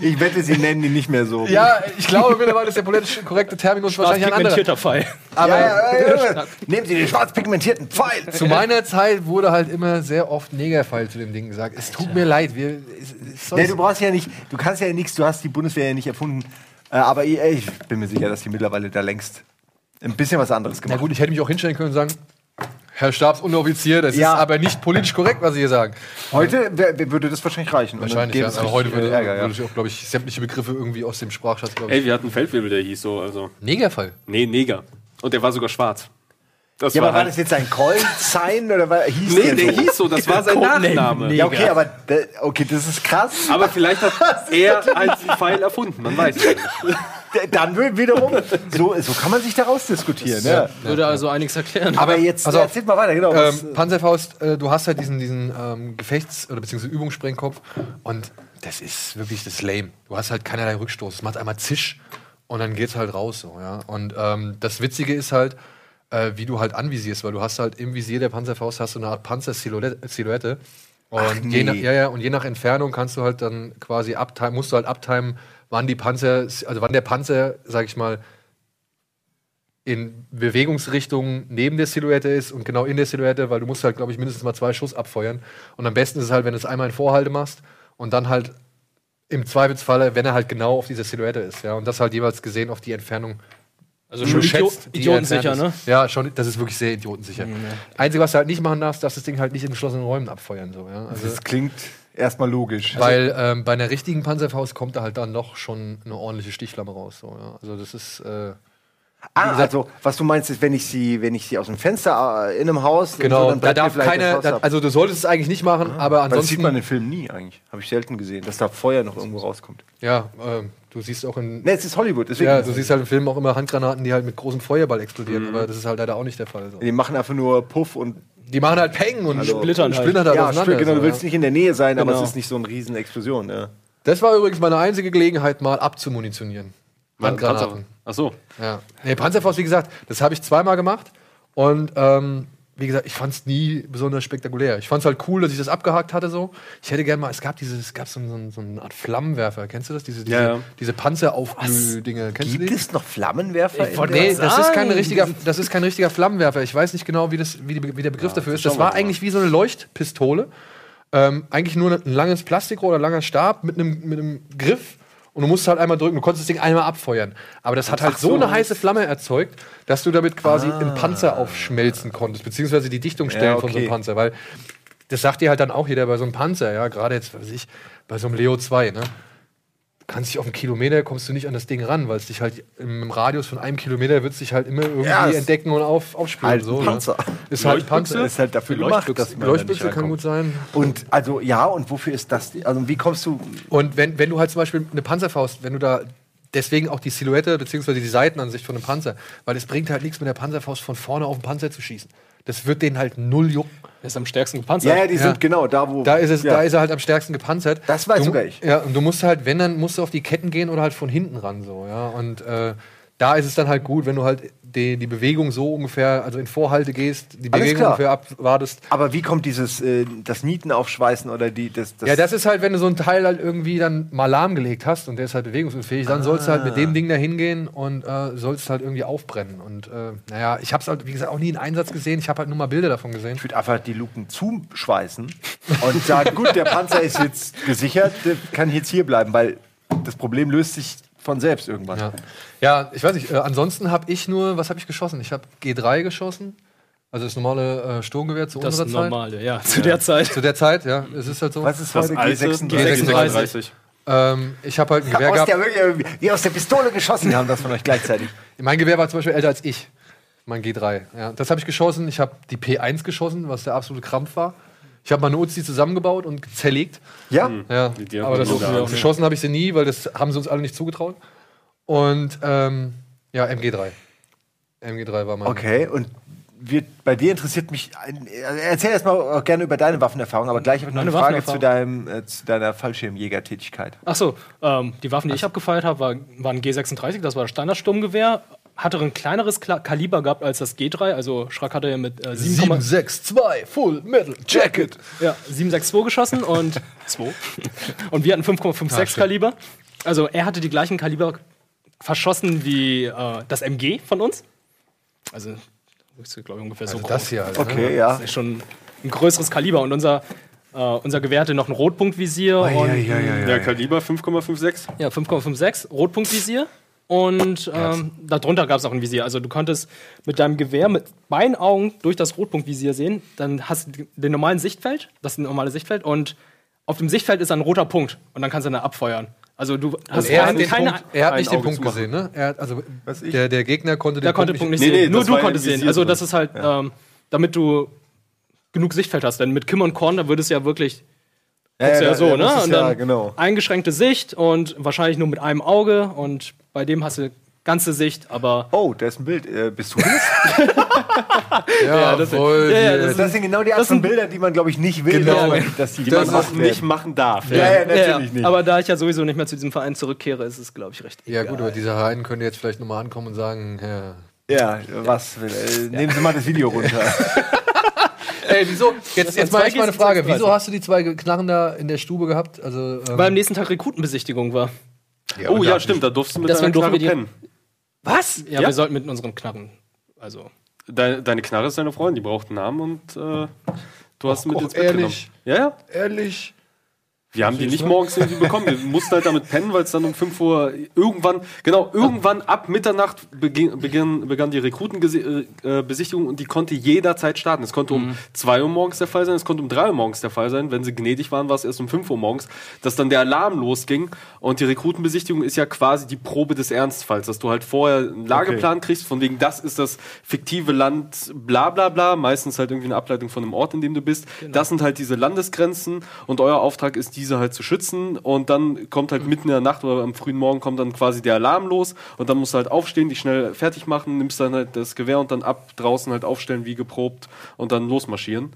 Ich wette, sie nennen ihn nicht mehr so. Ja, ich glaube mittlerweile ist der politisch korrekte Terminus wahrscheinlich ein anderer. pigmentierter Pfeil. Aber ja, ja, ja, ja. Nehmen Sie den schwarz pigmentierten Pfeil! zu meiner Zeit wurde halt immer sehr oft Negerpfeil zu dem Ding gesagt. Es tut mir leid, wir. Es, es Nee, du brauchst ja nicht, du kannst ja nichts, du hast die Bundeswehr ja nicht erfunden. Äh, aber ich, ich bin mir sicher, dass die mittlerweile da längst ein bisschen was anderes Na gemacht gut, ich hätte mich auch hinstellen können und sagen, Herr Stabsunteroffizier, das Ja. ist aber nicht politisch korrekt, was Sie hier sagen. Heute wär, würde das wahrscheinlich reichen. Wahrscheinlich, gäbe ja. es Aber heute richtig, würde, Ärger, ja. würde ich auch, glaube ich, sämtliche Begriffe irgendwie aus dem Sprachschatz, glaube ich. Ey, wir hatten einen Feldwebel, der hieß so, also. Negerfall. Nee, Neger. Und der war sogar schwarz. Das Ja, aber war halt- das jetzt ein Call-Sign oder war, hieß Nee, der der so? hieß so, das war sein. Nachname. Ja, okay, aber okay, das ist krass. Aber vielleicht hat er den Pfeil erfunden, man weiß es ja nicht. Dann wi- wiederum, so, so kann man sich daraus diskutieren. Ja. Würde also einiges erklären. Aber jetzt, pass auf. erzähl mal weiter, genau. Ähm, Panzerfaust, äh, du hast halt diesen, diesen ähm, Gefechts- oder beziehungsweise Übungssprengkopf und das ist wirklich das lame. Du hast halt keinerlei Rückstoß. Es macht einmal Zisch und dann geht's halt raus so, ja. Und ähm, das Witzige ist halt, äh, wie du halt anvisierst, weil du hast halt im Visier der Panzerfaust hast du eine Art Panzersilhouette. Und Ach, je nach, nee. ja, ja, und je nach Entfernung kannst du halt dann quasi abtimen, musst du halt abtimen, wann die Panzer, also wann der Panzer, sag ich mal, in Bewegungsrichtung neben der Silhouette ist und genau in der Silhouette, weil du musst halt, glaube ich, mindestens mal zwei Schuss abfeuern. Und am besten ist es halt, wenn du es einmal in Vorhalte machst und dann halt im Zweifelsfalle, wenn er halt genau auf dieser Silhouette ist. Ja, und das halt jeweils gesehen auf die Entfernung. Also schon die idiotensicher, ne? Ja, schon, das ist wirklich sehr idiotensicher. Einzige, was du halt nicht machen darfst, darfst das Ding halt nicht in geschlossenen Räumen abfeuern. So, ja? also, das klingt erstmal logisch. weil ähm, bei einer richtigen Panzerfaust kommt da halt dann noch schon eine ordentliche Stichflamme raus. So, ja? Also das ist. Äh, ah, also, was du meinst, ist, wenn ich sie, wenn ich sie aus dem Fenster äh, in einem Haus. und genau, so, dann da darf keine. Da, also du solltest es eigentlich nicht machen, aber Weil das ansonsten. sieht man in Filmen nie eigentlich. Habe ich selten gesehen, dass da Feuer noch irgendwo rauskommt. Ja, ähm, du siehst auch in. Ne, es ist Hollywood, deswegen. Ja, du siehst halt im Film auch immer Handgranaten, die halt mit großem Feuerball explodieren, aber das ist halt leider auch nicht der Fall. So. Die machen einfach nur Puff und. Die machen halt Peng und Also- splittern, halt. splittern halt ja, auseinander. genau. Du willst nicht in der Nähe sein, aber Genau. es ist nicht so eine riesen Explosion. Ja. Das war übrigens meine einzige Gelegenheit, mal abzumunitionieren. Handgranaten. Ach so. Ja. Nee, Panzerfaust, wie gesagt, das habe ich zweimal gemacht. Und ähm, wie gesagt, ich fand es nie besonders spektakulär. Ich fand es halt cool, dass ich das abgehakt hatte so. Ich hätte gerne mal, es gab dieses, es gab so, so, so eine Art Flammenwerfer. Kennst du das? Diese, diese, Ja, ja. diese Panzeraufglüh-Dinge. Kennst du Gibt die? es noch Flammenwerfer? Ich in wollte der- Nee, das ist kein richtiger, das ist kein richtiger Flammenwerfer. Ich weiß nicht genau, wie, das, wie, die, wie der Begriff dafür ist. Das war eigentlich wie so eine Leuchtpistole. Ähm, eigentlich nur ein langes Plastikrohr oder ein langer Stab mit einem, mit einem Griff. Und du musst halt einmal drücken, du konntest das Ding einmal abfeuern. Aber das hat halt so eine heiße Flamme erzeugt, dass du damit quasi einen Panzer aufschmelzen konntest, beziehungsweise die Dichtungsstellen Ja, von so einem okay. Panzer. Weil das sagt dir halt dann auch jeder bei so einem Panzer, ja, gerade jetzt, weiß ich, bei so einem Leo 2, ne? Du kannst dich auf einen Kilometer, kommst du nicht an das Ding ran, weil es dich halt im Radius von einem Kilometer wird es dich halt immer irgendwie Ja, es- entdecken und auf, aufspüren. Halt so, Panzer. Ne? Ist halt ein Panzer. ist halt dafür gemacht, dass man da Leuchtbüchse kann gut sein. Und also ja, und wofür ist das? Also wie kommst du? Und wenn, wenn du halt zum Beispiel eine Panzerfaust, wenn du da deswegen auch die Silhouette beziehungsweise die Seitenansicht von einem Panzer, weil es bringt halt nichts mit der Panzerfaust von vorne auf den Panzer zu schießen. Das wird den halt null jucken. Der ist am stärksten gepanzert. Ja, ja, die Ja. sind genau da, wo. Da ist, es, ja. da ist er halt am stärksten gepanzert. Das weiß du, sogar ich. Ja, und du musst halt, wenn, dann musst du auf die Ketten gehen oder halt von hinten ran so, ja. Und äh, da ist es dann halt gut, wenn du halt die, die Bewegung so ungefähr, also in Vorhalte gehst, die Alles Bewegung klar. ungefähr abwartest. Aber wie kommt dieses äh, das Nieten aufschweißen oder die das, das Ja, das ist halt, wenn du so ein Teil halt irgendwie dann mal lahmgelegt hast und der ist halt bewegungsunfähig, dann sollst du halt mit dem Ding da hingehen und äh, sollst halt irgendwie aufbrennen. Und äh, naja, ich hab's halt, wie gesagt, auch nie in Einsatz gesehen. Ich habe halt nur mal Bilder davon gesehen. Ich würde einfach die Luken zuschweißen und sagen, gut, der Panzer ist jetzt gesichert, der kann jetzt hier bleiben, weil das Problem löst sich von selbst irgendwann. Ja, ja ich weiß nicht. Äh, ansonsten habe ich nur, was habe ich geschossen? Ich habe G3 geschossen. Also das normale äh, Sturmgewehr zu Das unserer Zeit. normale, ja, zu der Zeit. Zu der Zeit, ja. Es ist halt so. Was ist Das heute alte G36? G36. Ähm, ich habe halt ein Gewehr Aus gehabt. der, wirklich, wie aus der Pistole geschossen, die haben das von euch gleichzeitig. Mein Gewehr war zum Beispiel älter als ich. Mein G3. Ja, das habe ich geschossen. Ich habe die P1 geschossen, was der absolute Krampf war. Ich habe meine Uzi zusammengebaut und zerlegt. Ja? Ja, Die aber das, auch geschossen habe ich sie nie, weil das haben sie uns alle nicht zugetraut. Und ähm, ja, MG3. MG3 war mein. Okay, und wir, bei dir interessiert mich, erzähl erst mal auch gerne über deine Waffenerfahrung, aber gleich habe ich noch eine Frage zu, deinem, äh, zu deiner Fallschirmjägertätigkeit. Ach so, ähm, die Waffen, die ich abgefeuert habe, war, waren G36, das war das Standardsturmgewehr. Hatte ein kleineres Kla Kaliber gehabt als das G3, also Schrack hatte ja mit äh, 7, 762 Full Metal Jacket. ja, 762 geschossen und 2. und wir hatten 5,56 Kaliber. Also er hatte die gleichen Kaliber verschossen wie äh, das MG von uns. Also, das ist, glaube ich, ungefähr so Also groß. das hier, Alter. Okay, ja. Das ist schon ein größeres Kaliber und unser, äh, unser Gewehr hatte noch ein Rotpunktvisier und Der Kaliber 5,56. Ja, 5,56, Rotpunktvisier. Und ähm, darunter gab es auch ein Visier. Also du konntest mit deinem Gewehr mit beiden Augen durch das Rotpunktvisier sehen. Dann hast du den normalen Sichtfeld, das ist ein normales Sichtfeld. Und auf dem Sichtfeld ist ein roter Punkt. Und dann kannst du dann abfeuern. Also du hast Er hat, keine, den keine Punkt, er hat nicht den Punkt zu gesehen, ne? Er hat, also der, der Gegner konnte den der konnte den Punkt nicht Nee, sehen. nee, Nur du ja konntest sehen. Also das ist halt, ähm, damit du genug Sichtfeld hast. Denn mit Kim und Korn, da würde es ja wirklich guckst du ja, so, ne? Und dann ja, genau. eingeschränkte Sicht und wahrscheinlich nur mit einem Auge. Und bei dem hast du ganze Sicht, aber Oh, da ist ein Bild. Äh, bist du das? Ja, das- voll. ja, ja, die- das Das sind genau die Art Das von sind- Bilder, die man, glaube ich, nicht will, Genau. dass, man, dass die Die man gemacht auch nicht machen darf. Ja, ja, Ja, natürlich ja. nicht. Aber da ich ja sowieso nicht mehr zu diesem Verein zurückkehre, ist es, glaube ich, recht. ja, egal. gut, aber dieser Haien könnte jetzt vielleicht nochmal ankommen und sagen, ja. ja, was? Äh, nehmen Sie mal das Video runter. Ey, wieso? Jetzt, jetzt mal echt mal eine Frage. 36. Wieso hast du die zwei Knarren da in der Stube gehabt? Also, ähm, Weil am nächsten Tag Rekrutenbesichtigung war. Ja, Oh ja, stimmt, da durfst du mit Deswegen deiner durften Knarre wir die- pennen. Was? Ja, Ja. wir sollten mit unseren Knarren. Also. Deine, deine Knarre ist deine Freundin, die braucht einen Namen und äh, du hast sie mit ins Bett genommen. ehrlich? Ja, ja. Ehrlich? Wir haben die nicht morgens irgendwie bekommen. Wir mussten halt damit pennen, weil es dann um 5 Uhr irgendwann, genau, irgendwann ab Mitternacht beginn, begann die Rekrutenbesichtigung und die konnte jederzeit starten. Es konnte um 2 Uhr morgens der Fall sein, es konnte um 3 Uhr morgens der Fall sein. Wenn sie gnädig waren, war es erst um 5 Uhr morgens, dass dann der Alarm losging. Und die Rekrutenbesichtigung ist ja quasi die Probe des Ernstfalls, dass du halt vorher einen Lageplan kriegst, von wegen, das ist das fiktive Land, bla bla bla, meistens halt irgendwie eine Ableitung von einem Ort, in dem du bist. Das sind halt diese Landesgrenzen und euer Auftrag ist, diese halt zu schützen und dann kommt halt mitten in der Nacht oder am frühen Morgen kommt dann quasi der Alarm los und dann musst du halt aufstehen, dich schnell fertig machen, nimmst dann halt das Gewehr und dann ab draußen halt aufstellen wie geprobt und dann losmarschieren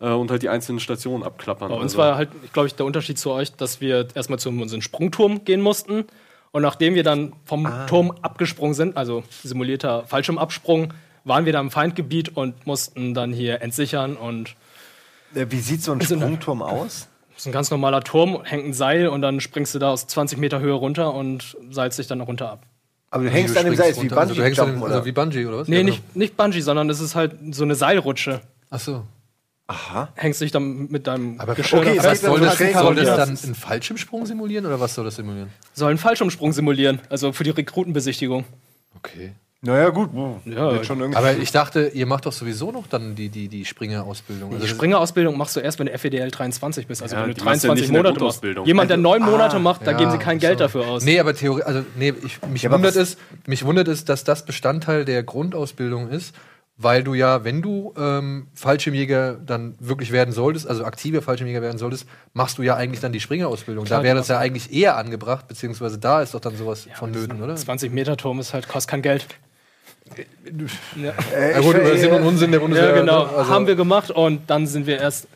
äh, und halt die einzelnen Stationen abklappern. Bei uns Also- war halt, glaube ich, der Unterschied zu euch, dass wir erstmal zu unserem Sprungturm gehen mussten. Und nachdem wir dann vom Turm abgesprungen sind, also simulierter Fallschirmabsprung, waren wir da im Feindgebiet und mussten dann hier entsichern und Äh, Wie sieht so ein Also, Sprungturm aus? Das ist ein ganz normaler Turm, hängt ein Seil und dann springst du da aus 20 Meter Höhe runter und seilst dich dann noch runter ab. Aber du hängst Du an dem Seil, ist wie runter. also, du hängst an dem, Bungee-Jumpen, also oder? wie Bungee, oder was? Nee, Ja, nicht, nicht Bungee, sondern es ist halt so eine Seilrutsche. Ach so. Aha. Hängst dich dann mit deinem Aber Geschirr okay, gibt soll das, soll das dann einen Fallschirmsprung simulieren oder was soll das simulieren? soll einen Fallschirmsprung simulieren, also für die Rekrutenbesichtigung. Okay. Naja, gut. Ja, Wird schon irgendwie. Aber ich dachte, ihr macht doch sowieso noch dann die, die, die Springerausbildung. Die Also Springerausbildung machst du erst, wenn du FEDL 23 bist, also Ja, wenn du die machst du ja 23 nicht in der Monate machst. Jemand, der neun Monate macht, da Ja, geben sie kein Geld so. dafür aus. Nee, aber Theorie, also nee, ich, mich, Ja, wundert es, mich wundert es, dass das Bestandteil der Grundausbildung ist, weil du ja, wenn du ähm, Fallschirmjäger dann wirklich werden solltest, also aktiver Fallschirmjäger werden solltest, machst du ja eigentlich dann die Springerausbildung. Klar, da wäre das ja eigentlich eher angebracht, beziehungsweise da ist doch dann sowas vonnöten, oder? 20 Meter Turm ist halt, kostet kein Geld. Ja. Äh, Ja gut, ich- über Sinn und äh, Unsinn der Bundeswehr. Ja, genau. ne? Also- Haben wir gemacht und dann sind wir erst,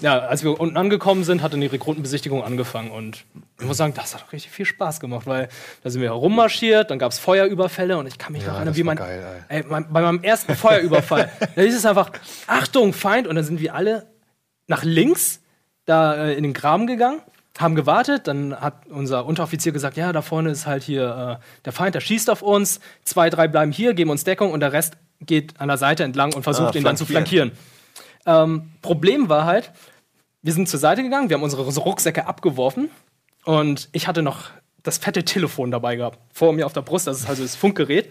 ja, als wir unten angekommen sind, hat dann die Rekrutenbesichtigung angefangen und ich muss sagen, das hat auch richtig viel Spaß gemacht, weil da sind wir herummarschiert, dann gab es Feuerüberfälle und ich kann mich Ja, noch erinnern, das wie war mein, geil, ey, mein, bei meinem ersten Feuerüberfall, da hieß es einfach, Achtung, Feind und dann sind wir alle nach links da äh, in den Graben gegangen. Haben gewartet, dann hat unser Unteroffizier gesagt, ja, da vorne ist halt hier äh, der Feind, der schießt auf uns, zwei, drei bleiben hier, geben uns Deckung und der Rest geht an der Seite entlang und versucht Ah, ihn dann zu flankieren. Ähm, Problem war halt, wir sind zur Seite gegangen, wir haben unsere Rucksäcke abgeworfen und ich hatte noch das fette Telefon dabei gehabt, vor mir auf der Brust, das ist also das Funkgerät.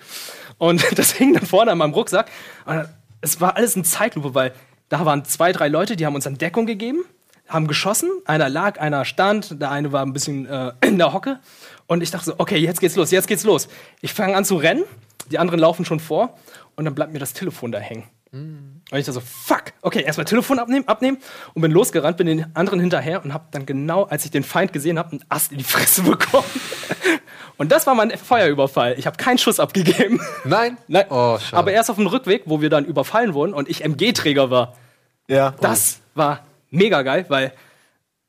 Und das hing dann vorne an meinem Rucksack. Und es war alles in Zeitlupe, weil da waren zwei, drei Leute, die haben uns dann Deckung gegeben, haben geschossen. Einer lag, einer stand, der eine war ein bisschen äh, in der Hocke. Und ich dachte so, okay, jetzt geht's los, jetzt geht's los. Ich fange an zu rennen, die anderen laufen schon vor und dann bleibt mir das Telefon da hängen. Und ich dachte so, fuck, okay, erstmal Telefon abnehmen, abnehmen und bin losgerannt, bin den anderen hinterher und habe dann genau, als ich den Feind gesehen habe, einen Ast in die Fresse bekommen. Und das war mein Feuerüberfall. Ich habe keinen Schuss abgegeben. Nein? Nein. Oh, schade. Aber erst auf dem Rückweg, wo wir dann überfallen wurden und ich MG-Träger war. Ja. Das war mega geil, weil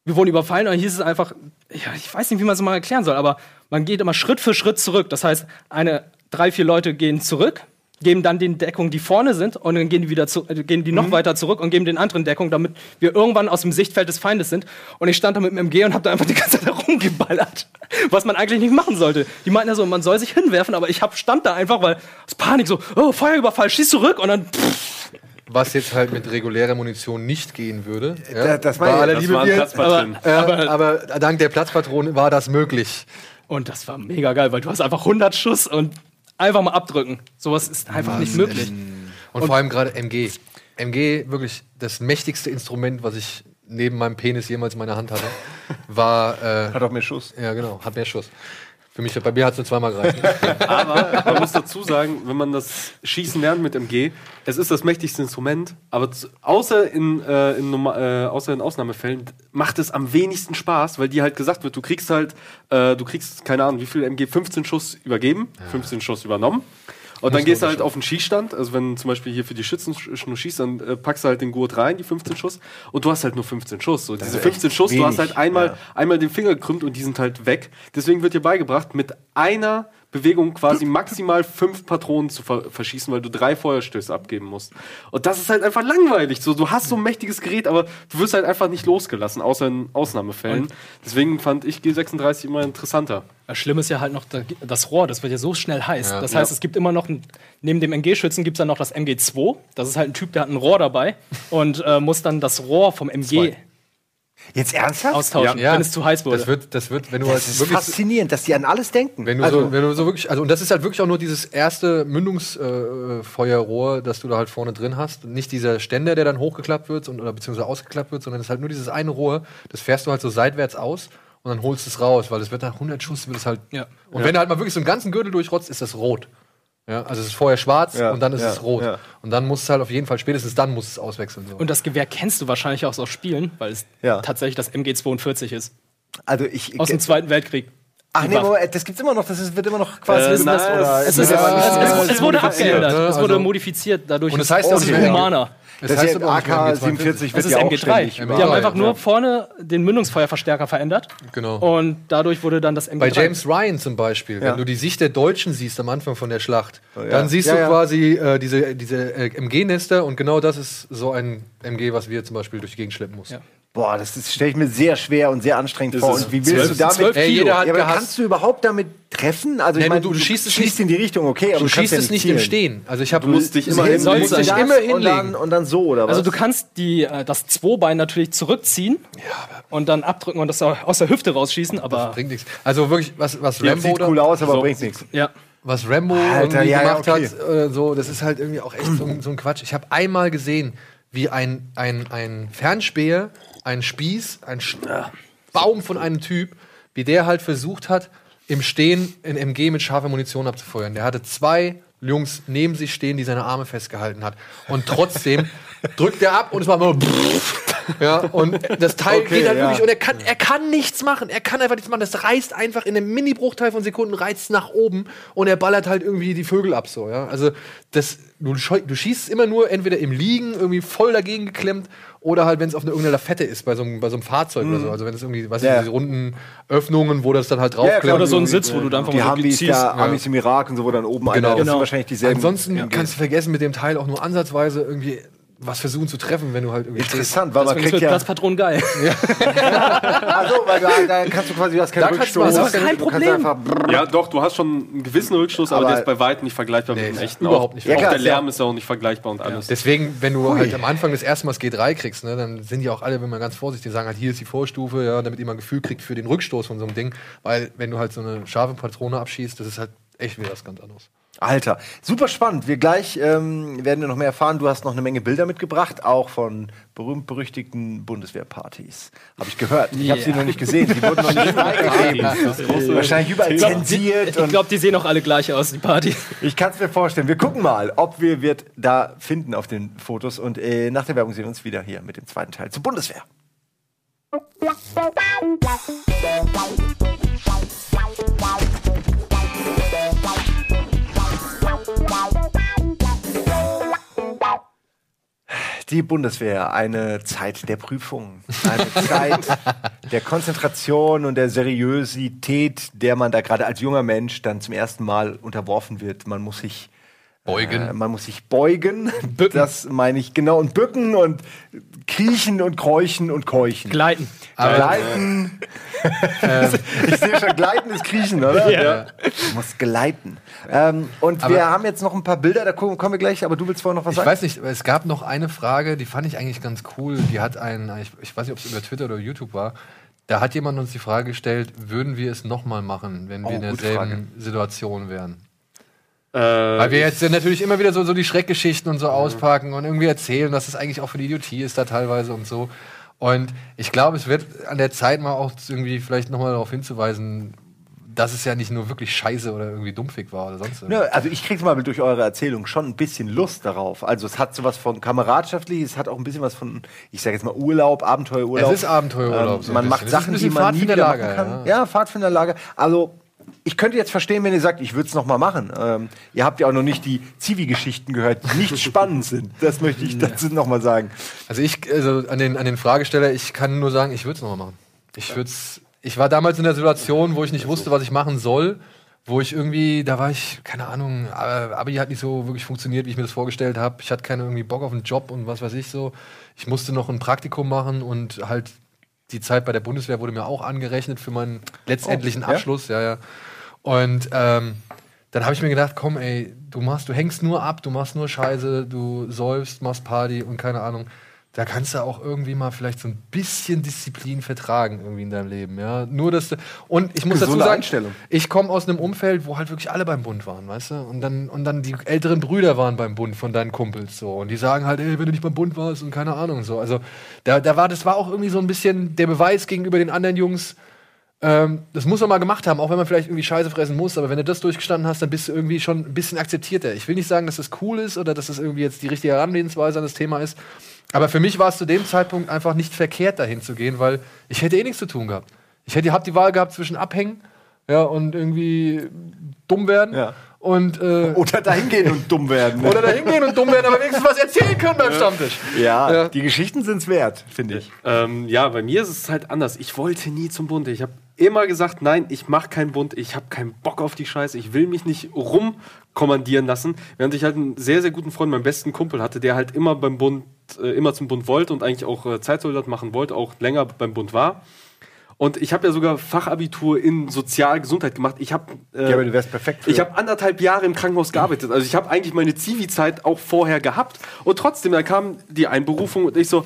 wir wurden überfallen und dann hieß es einfach, ja, ich weiß nicht, wie man es mal erklären soll, aber man geht immer Schritt für Schritt zurück. Das heißt, eine, drei, vier Leute gehen zurück, geben dann den Deckung, die vorne sind, und dann gehen die wieder zu, äh, gehen die noch weiter zurück und geben den anderen Deckung, damit wir irgendwann aus dem Sichtfeld des Feindes sind. Und ich stand da mit dem MG und habe da einfach die ganze Zeit rumgeballert, was man eigentlich nicht machen sollte. Die meinten ja so, man soll sich hinwerfen, aber ich hab, stand da einfach, weil aus Panik so, oh, Feuerüberfall, schieß zurück und dann pff, Was jetzt halt mit regulärer Munition nicht gehen würde. Da- das meine ich. aller Das Liebe war ein wir- Platzpatron. Äh, aber, dank der Platzpatronen war das möglich. Und das war mega geil, weil du hast einfach 100 Schuss und einfach mal abdrücken. Sowas ist einfach nicht möglich. Und, vor allem gerade MG. MG, wirklich das mächtigste Instrument, was ich neben meinem Penis jemals in meiner Hand hatte, war. Äh, Hat auch mehr Schuss. ja, genau, hat mehr Schuss. Für mich, bei mir hat es nur zweimal gereicht. Aber man muss dazu sagen, wenn man das Schießen lernt mit MG, es ist das mächtigste Instrument, aber außer, in, äh, in, äh, außer in Ausnahmefällen macht es am wenigsten Spaß, weil dir halt gesagt wird, du kriegst halt, äh, du kriegst, keine Ahnung, wie viel MG, 15 Schuss übergeben, 15 Schuss übernommen. Und dann gehst du halt auf den Schießstand, also wenn zum Beispiel hier für die Schützen nur schießt, dann äh, packst du halt den Gurt rein, die 15 Schuss, und du hast halt nur 15 Schuss. So, diese ist 15 echt Schuss, du hast wenig, halt einmal, ja. einmal den Finger gekrümmt und die sind halt weg. Deswegen wird dir beigebracht, mit einer Bewegung quasi maximal fünf Patronen zu ver verschießen, weil du drei Feuerstöße abgeben musst. Und das ist halt einfach langweilig. So, du hast so ein mächtiges Gerät, aber du wirst halt einfach nicht losgelassen, außer in Ausnahmefällen. Deswegen fand ich G36 immer interessanter. Das Schlimme ist ja halt noch da- das Rohr, das wird ja so schnell heiß. Ja. das heißt, Ja. es gibt immer noch, ein, neben dem MG-Schützen gibt es dann noch das MG2. Das ist halt ein Typ, der hat ein Rohr dabei und äh, muss dann das Rohr vom MG Zwei. Jetzt ernsthaft? austauschen, Ja, wenn es zu heiß wurde. Das wird, das wird, wenn du Das halt ist faszinierend, dass die an alles denken. Wenn du, also, so, wenn du so wirklich, also und das ist halt wirklich auch nur dieses erste Mündungsfeuerrohr, äh, Feuerrohr, das du da halt vorne drin hast. Nicht dieser Ständer, der dann hochgeklappt wird und, oder beziehungsweise ausgeklappt wird, sondern es ist halt nur dieses eine Rohr, das fährst du halt so seitwärts aus und dann holst du es raus, weil es wird nach 100 Schuss wird es halt. Ja. Und wenn du halt mal wirklich so einen ganzen Gürtel durchrotzt, ist das rot. Ja, also es ist vorher schwarz Ja, und dann ist ja, es rot. ja. Und dann musst du halt auf jeden Fall, spätestens dann musst du es auswechseln. So. und das Gewehr kennst du wahrscheinlich auch aus Spielen, weil es Ja. tatsächlich das MG42 ist. also ich, Aus dem Zweiten Weltkrieg. Ach nee. Moment, das gibt's immer noch, das ist, wird immer noch quasi. Äh, ist das, nein, oder Es, ist ist, das es, es, es wurde abgeändert, ne? es wurde Also- modifiziert, dadurch Und das heißt ist auch es nicht mehr- humaner. Das ist heißt mehr AK-47 MG42. wird Es ist ja auch MG3. ständig Die haben einfach ja. nur vorne den Mündungsfeuerverstärker verändert. Genau. Und dadurch wurde dann das MG3. Bei James Ryan zum Beispiel, Ja. wenn du die Sicht der Deutschen siehst am Anfang von der Schlacht, ja. dann siehst Ja, du ja. quasi äh, diese, diese äh, MG-Nester und genau das ist so ein MG, was wir zum Beispiel durch die Gegend schleppen mussten. Ja. Boah, das stelle ich mir sehr schwer und sehr anstrengend Das vor. Und wie willst zwölf- du damit? zwölf Ey, jeder hat ja, aber kannst du überhaupt damit treffen? Also Nee, ich du- meine, du schießt es schießt in die Richtung, okay, aber Du kannst schießt ja es nicht zielen. im Stehen. Also ich habe Du musst dich immer Hin- du sollst musst dich das immer und hinlegen. dann, und dann so, oder was? Also du kannst die, äh, das Zwobein natürlich zurückziehen und dann abdrücken und das au- aus der Hüfte rausschießen, aber bringt nichts. Also wirklich, was, was Ja, Rambo sieht cool aus, aber So. bringt nichts. ja. was Rambo Alter, irgendwie ja, ja, gemacht okay. hat, äh, so, das ist halt irgendwie auch echt so, so ein Quatsch. Ich habe einmal gesehen, wie ein, ein, ein Fernspäher, ein Spieß, ein Sch Baum von einem Typ, wie der halt versucht hat, im Stehen in MG mit scharfer Munition abzufeuern. Der hatte zwei Jungs neben sich stehen, die seine Arme festgehalten hat. Und trotzdem drückt er ab und es macht nur ja, und das Teil Okay, geht halt ja. wirklich und er kann, er kann nichts machen. Er kann einfach nichts machen. Das reißt einfach in einem Mini-Bruchteil von Sekunden reißt nach oben und er ballert halt irgendwie die Vögel ab so, ja. Also das, du, du schießt immer nur entweder im Liegen irgendwie voll dagegen geklemmt oder halt, wenn es auf eine irgendeine Lafette ist, bei so einem, bei so einem Fahrzeug oder so. Also wenn es irgendwie, was Mhm. Ja. ich, diese runden Öffnungen, wo das dann halt Ja, draufklemmt. oder so ein Sitz, wo du dann einfach Die mal so haben die ziehst. da Amis im Irak und so, wo dann oben einer, das Genau. sind wahrscheinlich dieselben. Ansonsten MGs. kannst du vergessen, mit dem Teil auch nur ansatzweise irgendwie was versuchen zu treffen, wenn du halt irgendwie. Interessant, weil man kriegt ja. Platzpatronen geil. Also, weil da, da kannst du quasi, du hast keinen Da Rückstoß. was, das ist kein Problem. Ja, doch, du hast schon einen gewissen Rückstoß, aber, Aber- der ist bei weitem nicht vergleichbar Nee, mit dem echten. überhaupt auch, nicht Auch vergleichbar. der Lärm ist ja auch nicht vergleichbar und alles. Deswegen, wenn du halt am Anfang das erste Mal das G3 kriegst, ne, dann sind die auch alle, wenn man ganz vorsichtig sagen, halt, hier ist die Vorstufe, ja, damit ihr mal ein Gefühl kriegt für den Rückstoß von so einem Ding. Weil, wenn du halt so eine scharfe Patrone abschießt, das ist halt echt wieder was ganz anderes. Alter, super spannend. Wir gleich ähm, werden wir noch mehr erfahren. Du hast noch eine Menge Bilder mitgebracht, auch von berühmt-berüchtigten Bundeswehrpartys. Habe ich gehört. Ich habe sie noch nicht gesehen. Die wurden noch nicht freigegeben. Wahrscheinlich überall zensiert. Ich glaube, die sehen auch alle gleich aus, die Party. ich kann es mir vorstellen. Wir gucken mal, ob wir wird da finden auf den Fotos. Und äh, nach der Werbung sehen wir uns wieder hier mit dem zweiten Teil zur Bundeswehr. Die Bundeswehr, eine Zeit der Prüfung, eine Zeit der Konzentration und der Seriosität, der man da gerade als junger Mensch dann zum ersten Mal unterworfen wird. Man muss sich Beugen. Äh, man muss sich beugen. Das meine ich genau. Und bücken und kriechen und kräuchen und keuchen. Gleiten. Gleiten. ich sehe schon, Gleiten ist Kriechen, oder? Ja. Du musst gleiten. Ähm, und Aber- wir haben jetzt noch ein paar Bilder, da kommen kommen wir gleich, aber du willst vorher noch was Ich sagen? weiß nicht, es gab noch eine Frage, die fand ich eigentlich ganz cool. Die hat ein, ich, ich weiß nicht, ob es über Twitter oder YouTube war. Da hat jemand uns die Frage gestellt, würden wir es nochmal machen, wenn wir Oh, in derselben Situation wären? Äh, Weil wir jetzt natürlich immer wieder so, so die Schreckgeschichten und so auspacken und irgendwie erzählen, dass es eigentlich auch für die Idiotie ist da teilweise und so. Und ich glaube, es wird an der Zeit mal auch irgendwie vielleicht nochmal darauf hinzuweisen, dass es ja nicht nur wirklich scheiße oder irgendwie dumpfig war oder sonst Ja, irgendwas. also ich kriege mal durch eure Erzählung schon ein bisschen Lust darauf. Also es hat sowas von kameradschaftlich, es hat auch ein bisschen was von, ich sage jetzt mal Urlaub, Abenteuerurlaub. Es ist Abenteuerurlaub, Ähm, so man macht Sachen, die man nie wieder machen Pfadfinderlager, kann. ja. Ja, Pfadfinderlager. Also ich könnte jetzt verstehen, wenn ihr sagt, ich würde es noch mal machen. Ähm, ihr habt ja auch noch nicht die Zivi-Geschichten gehört, die nicht spannend sind. Das möchte ich dazu noch mal sagen. Also ich, also an den, an den Fragesteller, ich kann nur sagen, ich würde es nochmal machen. Ich würde ich war damals in der Situation, wo ich nicht wusste, was ich machen soll, wo ich irgendwie, da war ich, keine Ahnung, äh, Abi hat nicht so wirklich funktioniert, wie ich mir das vorgestellt habe. Ich hatte keinen irgendwie Bock auf einen Job und was weiß ich so. Ich musste noch ein Praktikum machen und halt die Zeit bei der Bundeswehr wurde mir auch angerechnet für meinen letztendlichen Oh, ja? Abschluss, ja, ja. Und ähm, dann habe ich mir gedacht, komm, ey, du machst, du hängst nur ab, du machst nur Scheiße, du säufst, machst Party und keine Ahnung. Da kannst du auch irgendwie mal vielleicht so ein bisschen Disziplin vertragen irgendwie in deinem Leben, ja. Nur dass du, und ich muss Gesunde dazu sagen, ich komme aus einem Umfeld, wo halt wirklich alle beim Bund waren, weißt du? Und dann, und dann die älteren Brüder waren beim Bund von deinen Kumpels so. Und die sagen halt, ey, wenn du nicht beim Bund warst und keine Ahnung so. Also da, da war, das war auch irgendwie so ein bisschen der Beweis gegenüber den anderen Jungs, ähm, das muss man mal gemacht haben, auch wenn man vielleicht irgendwie Scheiße fressen muss, aber wenn du das durchgestanden hast, dann bist du irgendwie schon ein bisschen akzeptierter. Ich will nicht sagen, dass das cool ist oder dass das irgendwie jetzt die richtige Herangehensweise an das Thema ist, aber für mich war es zu dem Zeitpunkt einfach nicht verkehrt, dahin zu gehen, weil ich hätte eh nichts zu tun gehabt. Ich hätte hab die Wahl gehabt zwischen abhängen ja, und irgendwie dumm werden. Ja. Und, äh, Oder dahin gehen und dumm werden. ne? oder dahin gehen und dumm werden, aber wenigstens was erzählen können beim Stammtisch. ja, Ja. die Geschichten sind's wert, finde ich. Ähm, ja, bei mir ist es halt anders. Ich wollte nie zum Bund. Ich habe immer gesagt, nein, ich mache keinen Bund. Ich habe keinen Bock auf die Scheiße. Ich will mich nicht rumkommandieren lassen. Während ich halt einen sehr, sehr guten Freund, meinen besten Kumpel hatte, der halt immer beim Bund, äh, immer zum Bund wollte und eigentlich auch äh, Zeitsoldat machen wollte, auch länger beim Bund war. Und ich habe ja sogar Fachabitur in Sozialgesundheit gemacht. Ich habe äh, Ja, aber du wärst perfekt für- Ich habe anderthalb Jahre im Krankenhaus gearbeitet. Also ich habe eigentlich meine Zivi-Zeit auch vorher gehabt. Und trotzdem, da kam die Einberufung und ich so,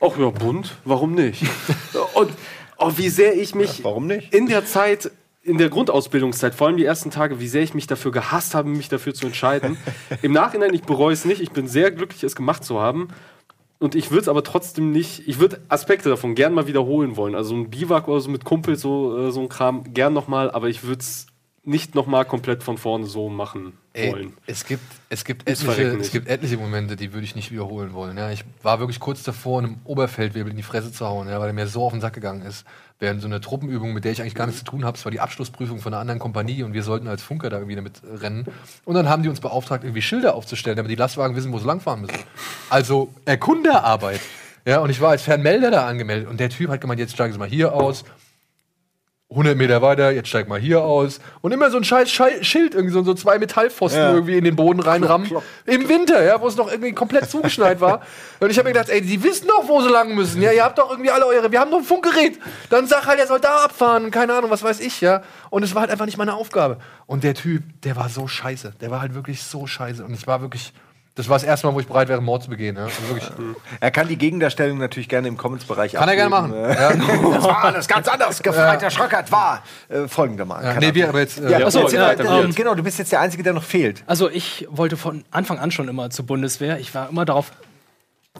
ach ja, bunt, warum nicht? und oh, wie sehr ich mich warum nicht? in der Zeit, in der Grundausbildungszeit, vor allem die ersten Tage, wie sehr ich mich dafür gehasst habe, mich dafür zu entscheiden. Im Nachhinein, ich bereue es nicht. Ich bin sehr glücklich, es gemacht zu haben. Und ich würde es aber trotzdem nicht, ich würde Aspekte davon gern mal wiederholen wollen. Also ein Biwak oder so mit Kumpels, so, äh, so ein Kram, gern nochmal, aber ich würde es nicht nochmal komplett von vorne so machen Ey, wollen. es gibt, es gibt etliche, es gibt etliche Momente, die würde ich nicht wiederholen wollen. Ja, ich war wirklich kurz davor, einem Oberfeldwebel in die Fresse zu hauen, ja, weil er mir so auf den Sack gegangen ist. Während so eine Truppenübung, mit der ich eigentlich gar nichts zu tun habe, es war die Abschlussprüfung von einer anderen Kompanie und wir sollten als Funker da irgendwie damit rennen. Und dann haben die uns beauftragt, irgendwie Schilder aufzustellen, damit die Lastwagen wissen, wo sie langfahren müssen. Also Erkunderarbeit. Ja, und ich war als Fernmelder da angemeldet und der Typ hat gemeint, jetzt steigen Sie mal hier aus. 100 Meter weiter, jetzt steig mal hier aus. Und immer so ein scheiß Schei- Schild, irgendwie so, so zwei Metallpfosten Ja. irgendwie in den Boden reinrammen. Im Winter, ja, wo es noch irgendwie komplett zugeschneit war. Und ich habe mir gedacht, ey, die wissen doch, wo sie lang müssen. Ja, ihr habt doch irgendwie alle eure, wir haben doch ein Funkgerät. Dann sag halt, er soll da abfahren, keine Ahnung, was weiß ich, ja. Und es war halt einfach nicht meine Aufgabe. Und der Typ, der war so scheiße. Der war halt wirklich so scheiße. Und ich war wirklich, das war das erste Mal, wo ich bereit wäre, Mord zu begehen. Ja. Also wirklich. Er kann die Gegendarstellung natürlich gerne im Comments-Bereich Kann er gerne machen. Ja. Das war alles ganz anders. Gefreiter Schröckert war äh, folgendermaßen. Ja, nee, wir aber jetzt. Äh, Ja, Ja, achso, so, ja, ja, äh, genau, du bist jetzt der Einzige, der noch fehlt. Also ich wollte von Anfang an schon immer zur Bundeswehr. Ich war immer darauf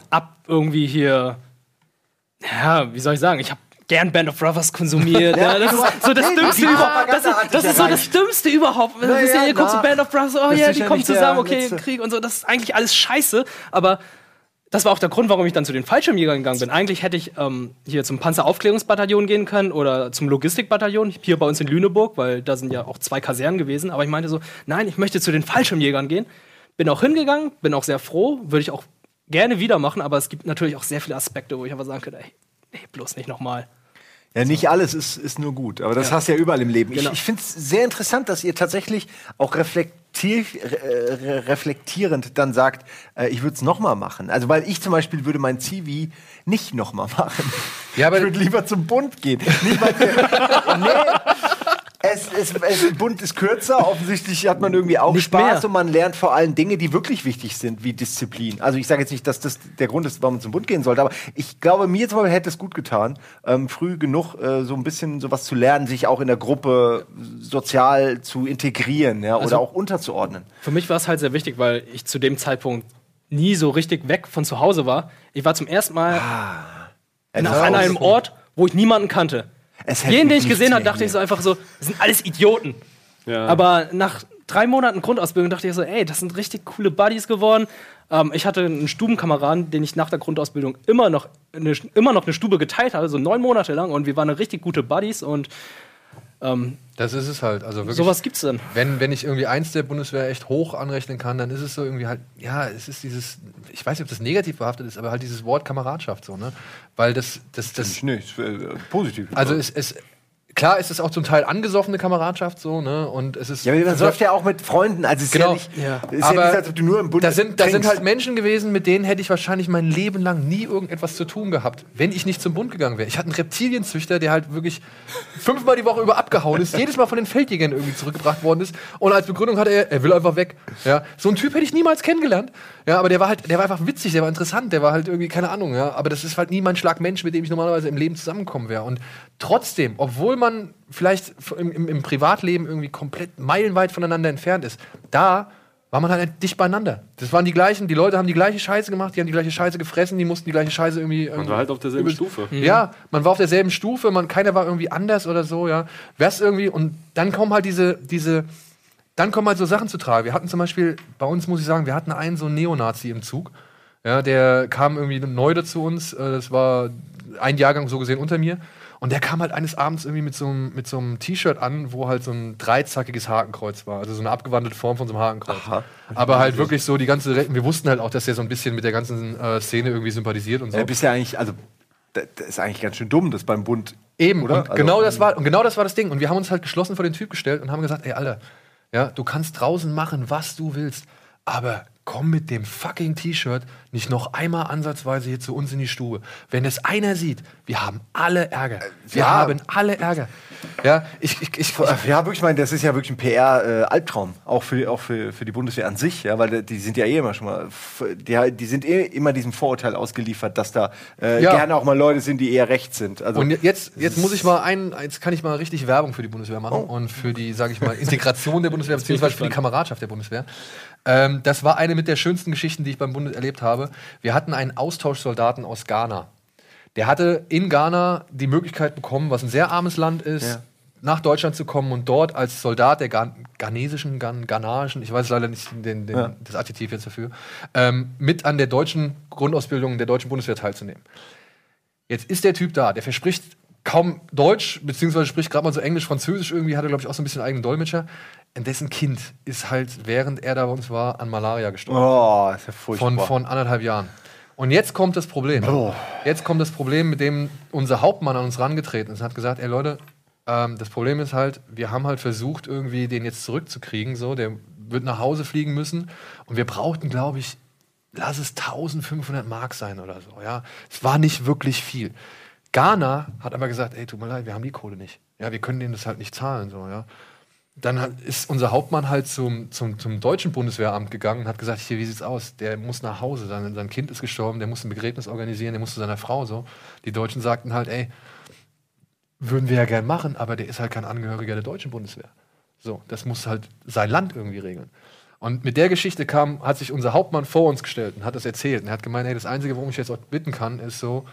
ab, irgendwie hier, ja, wie soll ich sagen, ich habe gern Band of Brothers konsumiert. ja, das ist so das Dümmste überhaupt. Das, ist- das ist so das. Dümmste überhaupt. Na ja, ihr guckt zu Band of Brothers, oh ja, die kommen zusammen, okay, Krieg und so. Das ist eigentlich alles scheiße, aber das war auch der Grund, warum ich dann zu den Fallschirmjägern gegangen bin. Eigentlich hätte ich ähm, hier zum Panzeraufklärungsbataillon gehen können oder zum Logistikbataillon, hier bei uns in Lüneburg, weil da sind ja auch zwei Kasernen gewesen. Aber ich meinte so, nein, ich möchte zu den Fallschirmjägern gehen. Bin auch hingegangen, bin auch sehr froh, würde ich auch gerne wieder machen, aber es gibt natürlich auch sehr viele Aspekte, wo ich aber sagen könnte, ey, nee, bloß nicht nochmal. Ja, nicht alles ist, ist nur gut, aber das hast du ja überall im Leben. Genau. Ich, ich finde es sehr interessant, dass ihr tatsächlich auch reflektier, re- reflektierend dann sagt, äh, ich würde es nochmal machen. Also, weil ich zum Beispiel würde mein Zivi nicht nochmal machen. Ja, aber- ich würde lieber zum Bund gehen. Nicht mal, nee, es, es, es, Bund ist kürzer, offensichtlich hat man irgendwie auch Nicht Spaß mehr. und man lernt vor allem Dinge, die wirklich wichtig sind, wie Disziplin. Also ich sage jetzt nicht, dass das der Grund ist, warum man zum Bund gehen sollte, aber ich glaube, mir zum Beispiel hätte es gut getan, ähm, früh genug äh, so ein bisschen sowas zu lernen, sich auch in der Gruppe sozial zu integrieren ja, Also oder auch unterzuordnen. Für mich war es halt sehr wichtig, weil ich zu dem Zeitpunkt nie so richtig weg von zu Hause war. Ich war zum ersten Mal das an einem Ort, wo ich niemanden kannte. Jeden, den ich gesehen habe, dachte ich so einfach so, das sind alles Idioten. Ja. Aber nach drei Monaten Grundausbildung dachte ich so, ey, das sind richtig coole Buddies geworden. Ähm, ich hatte einen Stubenkameraden, den ich nach der Grundausbildung immer noch eine, immer noch eine Stube geteilt habe, so neun Monate lang. Und wir waren eine richtig gute Buddies und ähm, Das ist es halt. Also wirklich. sowas gibt's dann. Wenn, wenn ich irgendwie eins der Bundeswehr echt hoch anrechnen kann, dann ist es so irgendwie halt, ja, es ist dieses, ich weiß nicht, ob das negativ behaftet ist, aber halt dieses Wort Kameradschaft so, ne? Weil das, das, das, Nee, ist, äh, positiv. also es, es, klar ist es auch zum Teil angesoffene Kameradschaft so, ne? Und es ist. ja, aber man säuft ja auch mit Freunden. Also es ist Genau. ja nicht, Ja. es ist ja Aber nicht, als ob du nur im Bund da sind, da sind halt Menschen gewesen, mit denen hätte ich wahrscheinlich mein Leben lang nie irgendetwas zu tun gehabt, wenn ich nicht zum Bund gegangen wäre. Ich hatte einen Reptilienzüchter, der halt wirklich fünfmal die Woche über abgehauen ist, jedes Mal von den Feldjägern irgendwie zurückgebracht worden ist. Und als Begründung hatte er, er will einfach weg. Ja, so einen Typ hätte ich niemals kennengelernt. Ja, aber der war halt, der war einfach witzig, der war interessant, der war halt irgendwie, keine Ahnung, ja. Aber das ist halt nie mein Schlag Mensch, mit dem ich normalerweise im Leben zusammenkommen wäre. Und trotzdem, obwohl man vielleicht im, im, im Privatleben irgendwie komplett meilenweit voneinander entfernt ist, da war man halt dicht beieinander. Das waren die gleichen, die Leute haben die gleiche Scheiße gemacht, die haben die gleiche Scheiße gefressen, die mussten die gleiche Scheiße irgendwie. Man war halt auf derselben Stufe. Ja, man war auf derselben Stufe, man, keiner war irgendwie anders oder so, ja. Wär's irgendwie, und dann kommen halt diese, diese, dann kommen halt so Sachen zu tragen. Wir hatten zum Beispiel, bei uns muss ich sagen, wir hatten einen so einen Neonazi im Zug. Ja, der kam irgendwie neu dazu uns, äh, das war ein Jahrgang so gesehen unter mir. Und der kam halt eines Abends irgendwie mit so einem, mit so einem T-Shirt an, wo halt so ein dreizackiges Hakenkreuz war. Also so eine abgewandelte Form von so einem Hakenkreuz. Aha. Aber halt wirklich so die ganze, Re- wir wussten halt auch, dass der so ein bisschen mit der ganzen äh, Szene irgendwie sympathisiert und so. Äh, bist ja eigentlich, also, das ist eigentlich ganz schön dumm, das beim Bund. Eben, Oder? und Also, genau das war und genau das war das Ding. Und wir haben uns halt geschlossen vor den Typ gestellt und haben gesagt, ey Alter, ja, du kannst draußen machen, was du willst, aber komm mit dem fucking T-Shirt nicht noch einmal ansatzweise hier zu uns in die Stube. Wenn es einer sieht, wir haben alle Ärger. Wir ja. haben alle Ärger. Ja, ich, ich, ich, Ja, wirklich, ich meine, das ist ja wirklich ein PR-Albtraum, auch, für, auch für, für die Bundeswehr an sich, ja, weil die sind ja eh immer schon mal, die, die sind eh immer diesem Vorurteil ausgeliefert, dass da äh, Ja. gerne auch mal Leute sind, die eher rechts sind. Also, Und jetzt, jetzt muss ich mal ein, jetzt kann ich mal richtig Werbung für die Bundeswehr machen und für die, sage ich mal, Integration der Bundeswehr, beziehungsweise für die Kameradschaft der Bundeswehr. Ähm, das war eine mit der schönsten Geschichten, die ich beim Bund erlebt habe. Wir hatten einen Austauschsoldaten aus Ghana. Der hatte in Ghana die Möglichkeit bekommen, was ein sehr armes Land ist, Ja. nach Deutschland zu kommen und dort als Soldat der Ghan ghanesischen, Ghan ghanaischen, ich weiß leider nicht den, den, Ja. das Adjektiv jetzt dafür, ähm, mit an der deutschen Grundausbildung der deutschen Bundeswehr teilzunehmen. Jetzt ist der Typ da, der verspricht kaum Deutsch, beziehungsweise spricht gerade mal so Englisch, Französisch irgendwie, hat er, glaube ich, auch so ein bisschen eigenen Dolmetscher. Und dessen Kind ist halt, während er da bei uns war, an Malaria gestorben. oh, ist ja furchtbar. Von, von anderthalb Jahren. Und jetzt kommt das Problem. Oh. Jetzt kommt das Problem, mit dem unser Hauptmann an uns rangetreten ist und hat gesagt, ey Leute, ähm, das Problem ist halt, wir haben halt versucht, irgendwie den jetzt zurückzukriegen. So, der wird nach Hause fliegen müssen. Und wir brauchten, glaube ich, lass es 1500 Mark sein oder so. Ja, es war nicht wirklich viel. Ghana hat aber gesagt, ey, tut mir leid, wir haben die Kohle nicht. Ja, wir können denen das halt nicht zahlen. So, ja. Dann ist unser Hauptmann halt zum, zum, zum deutschen Bundeswehramt gegangen und hat gesagt, hier, wie sieht's aus? Der muss nach Hause, sein, sein Kind ist gestorben, der muss ein Begräbnis organisieren, der muss zu seiner Frau so. Die Deutschen sagten halt, ey, würden wir ja gern machen, aber der ist halt kein Angehöriger der deutschen Bundeswehr. So, das muss halt sein Land irgendwie regeln. Und mit der Geschichte kam, hat sich unser Hauptmann vor uns gestellt und hat das erzählt. Und er hat gemeint, hey, das Einzige, worum ich jetzt bitten kann, ist so,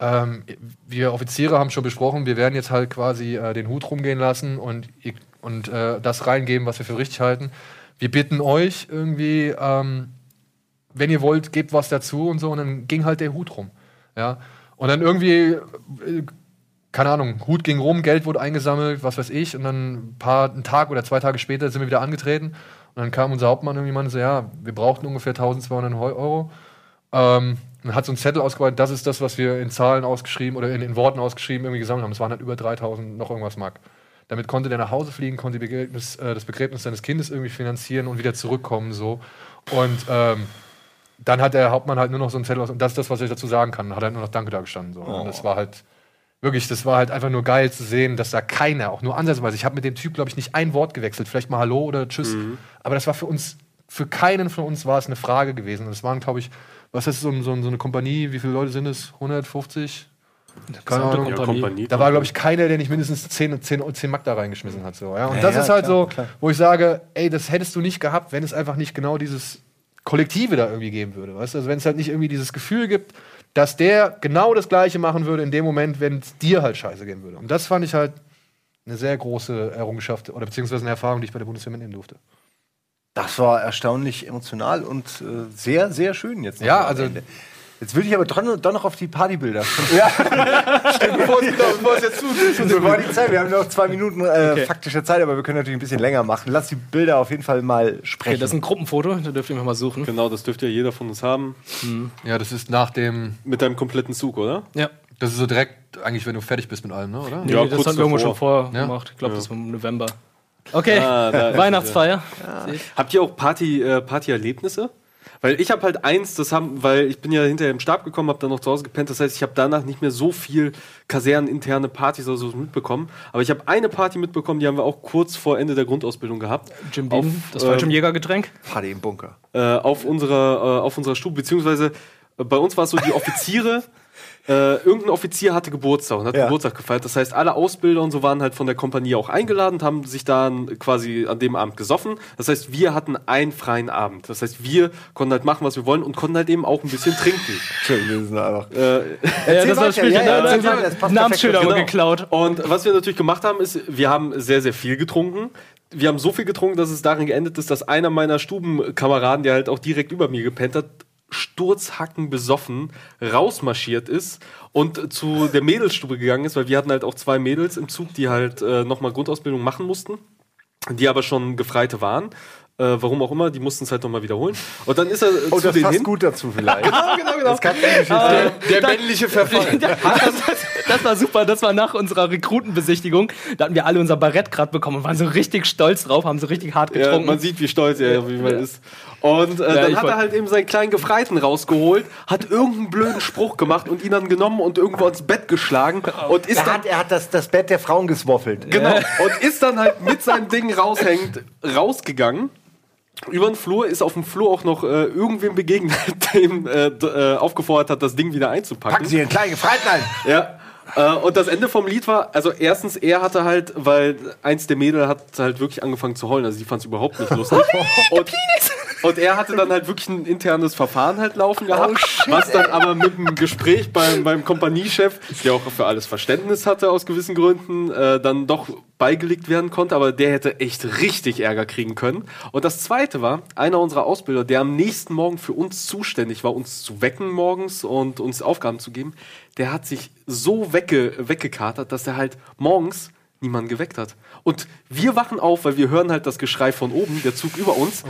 ähm, wir Offiziere haben schon besprochen, wir werden jetzt halt quasi äh, den Hut rumgehen lassen und, und äh, das reingeben, was wir für richtig halten. Wir bitten euch irgendwie, ähm, wenn ihr wollt, gebt was dazu und so. Und dann ging halt der Hut rum. Ja. Und dann irgendwie, äh, keine Ahnung, Hut ging rum, Geld wurde eingesammelt, was weiß ich. Und dann ein paar, einen Tag oder zwei Tage später sind wir wieder angetreten. Und dann kam unser Hauptmann irgendwie meinte so, ja, wir brauchten ungefähr 1200 Heu- Euro. Ähm, und hat so einen Zettel ausgearbeitet, das ist das, was wir in Zahlen ausgeschrieben oder in, in Worten ausgeschrieben irgendwie gesammelt haben. Es waren halt über 3000 noch irgendwas Mark. Damit konnte der nach Hause fliegen, konnte Begräbnis, äh, das Begräbnis seines Kindes irgendwie finanzieren und wieder zurückkommen. So. Und ähm, dann hat der Hauptmann halt nur noch so einen Zettel aus, und das ist das, was ich dazu sagen kann. Dann hat er nur noch Danke da gestanden. So. Und das war halt wirklich, das war halt einfach nur geil zu sehen, dass da keiner, auch nur ansatzweise, ich habe mit dem Typ, glaube ich, nicht ein Wort gewechselt, vielleicht mal Hallo oder Tschüss. Aber das war für uns, für keinen von uns war es eine Frage gewesen. Und es waren, glaube ich, was ist so, so, so eine Kompanie, wie viele Leute sind es? 150? Keine Ahnung. Ja, Kompanie. Da war, glaube ich, keiner, der nicht mindestens 10, 10, 10 Mark da reingeschmissen hat. So, ja? Und Ja, das ja, ist halt klar, so, klar. wo ich sage, ey, das hättest du nicht gehabt, wenn es einfach nicht genau dieses Kollektive da irgendwie geben würde. Weißt? Also wenn es halt nicht irgendwie dieses Gefühl gibt, dass der genau das Gleiche machen würde in dem Moment, wenn es dir halt scheiße gehen würde. Und das fand ich halt eine sehr große Errungenschaft oder beziehungsweise eine Erfahrung, die ich bei der Bundeswehr mitnehmen durfte. Das war erstaunlich emotional und äh, sehr, sehr schön jetzt. noch Ja, also- Ende. Jetzt würde ich aber dran, doch noch auf die Partybilder. bevor es jetzt zu, war die Zeit. Wir haben noch zwei Minuten äh, faktische Zeit, aber wir können natürlich ein bisschen länger machen. Lass die Bilder auf jeden Fall mal sprechen. Okay, das ist ein Gruppenfoto, da dürft ihr mal suchen. Genau, das dürfte ja jeder von uns haben. Ja, das ist nach dem, Mit deinem kompletten Zug, oder? Ja. das ist so direkt eigentlich, wenn du fertig bist mit allem, ne, oder? Nee, Ja, das kurz haben wir irgendwo schon vorgemacht. Ich glaube, das war im November. Okay, Ah, Weihnachtsfeier. Habt ihr auch Party, äh, Partyerlebnisse? Weil ich habe halt eins, das haben, weil ich bin ja hinterher im Stab gekommen, habe dann noch zu Hause gepennt. Das heißt, ich habe danach nicht mehr so viel kaserneninterne Partys oder so mitbekommen. Aber ich habe eine Party mitbekommen, die haben wir auch kurz vor Ende der Grundausbildung gehabt. Jim Auf, Beam, das falsche ähm, Jägergetränk. Party im Bunker. äh, auf unserer äh, auf unserer Stube beziehungsweise äh, bei uns war es so die Offiziere äh, irgendein Offizier hatte Geburtstag und hat Ja. Geburtstag gefeiert. Das heißt, alle Ausbilder und so waren halt von der Kompanie auch eingeladen, und haben sich dann quasi an dem Abend gesoffen. Das heißt, wir hatten einen freien Abend. Das heißt, wir konnten halt machen, was wir wollen und konnten halt eben auch ein bisschen trinken. Schön, wir sind einfach. äh, Ja, das war das Spielchen. ja, ja, Namensschilder aber geklaut. Und was wir natürlich gemacht haben, ist, wir haben sehr, sehr viel getrunken. Wir haben so viel getrunken, dass es darin geendet ist, dass einer meiner Stubenkameraden, der halt auch direkt über mir gepennt hat, sturzhacken besoffen rausmarschiert ist und zu der Mädelsstube gegangen ist, weil wir hatten halt auch zwei Mädels im Zug, die halt äh, nochmal Grundausbildung machen mussten, die aber schon Gefreite waren. Äh, warum auch immer, die mussten es halt nochmal wiederholen. Und dann ist er äh, Oh, zu das denen passt hin. gut dazu vielleicht. Genau, genau, genau. Das kann nicht erzählen. Der männliche Verfall. das, das war super, das war nach unserer Rekrutenbesichtigung. Da hatten wir alle unser Barett gerade bekommen und waren so richtig stolz drauf, haben so richtig hart Ja, getrunken. man sieht, wie stolz er wie man ist. Und äh, Ja, dann hat er halt eben seinen kleinen Gefreiten rausgeholt, hat irgendeinen blöden Spruch gemacht und ihn dann genommen und irgendwo ins Bett geschlagen und ist Er dann hat, er hat das, das Bett der Frauen geswoffelt. Genau. Und ist dann halt mit seinem Ding raushängend rausgegangen. Über den Flur ist auf dem Flur auch noch äh, irgendwem begegnet, der ihm äh, äh, aufgefordert hat, das Ding wieder einzupacken. Packen Sie Ihren kleinen Gefreiten ein. Ja. Äh, und das Ende vom Lied war, also erstens, er hatte halt, weil eins der Mädel hat halt wirklich angefangen zu heulen, also die fand es überhaupt nicht lustig. und, und er hatte dann halt wirklich ein internes Verfahren halt laufen gehabt, was dann aber mit dem Gespräch beim, beim Kompaniechef, der auch für alles Verständnis hatte aus gewissen Gründen, äh, dann doch beigelegt werden konnte, aber der hätte echt richtig Ärger kriegen können. Und das zweite war, einer unserer Ausbilder, der am nächsten Morgen für uns zuständig war, uns zu wecken morgens und uns Aufgaben zu geben, der hat sich so wegge weggekatert, dass er halt morgens niemanden geweckt hat. Und wir wachen auf, weil wir hören halt das Geschrei von oben, der Zug über uns,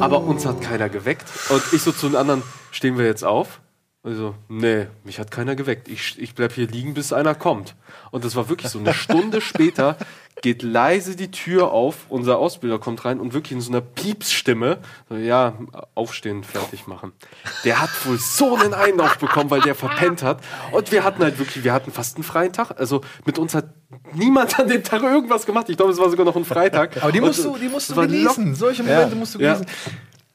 aber uns hat keiner geweckt. Und ich so zu den anderen, stehen wir jetzt auf? Also, nee, mich hat keiner geweckt. Ich, ich bleib hier liegen, bis einer kommt. Und das war wirklich so. Eine Stunde später geht leise die Tür auf, unser Ausbilder kommt rein und wirklich in so einer Piepsstimme, so, ja, aufstehen, fertig machen. Der hat wohl so einen Einlauf bekommen, weil der verpennt hat. Und wir hatten halt wirklich, wir hatten fast einen freien Tag. Also mit uns hat niemand an dem Tag irgendwas gemacht. Ich glaube, es war sogar noch ein Freitag. Aber die Und, musst du, die musst du genießen. Solche Momente musst du Ja.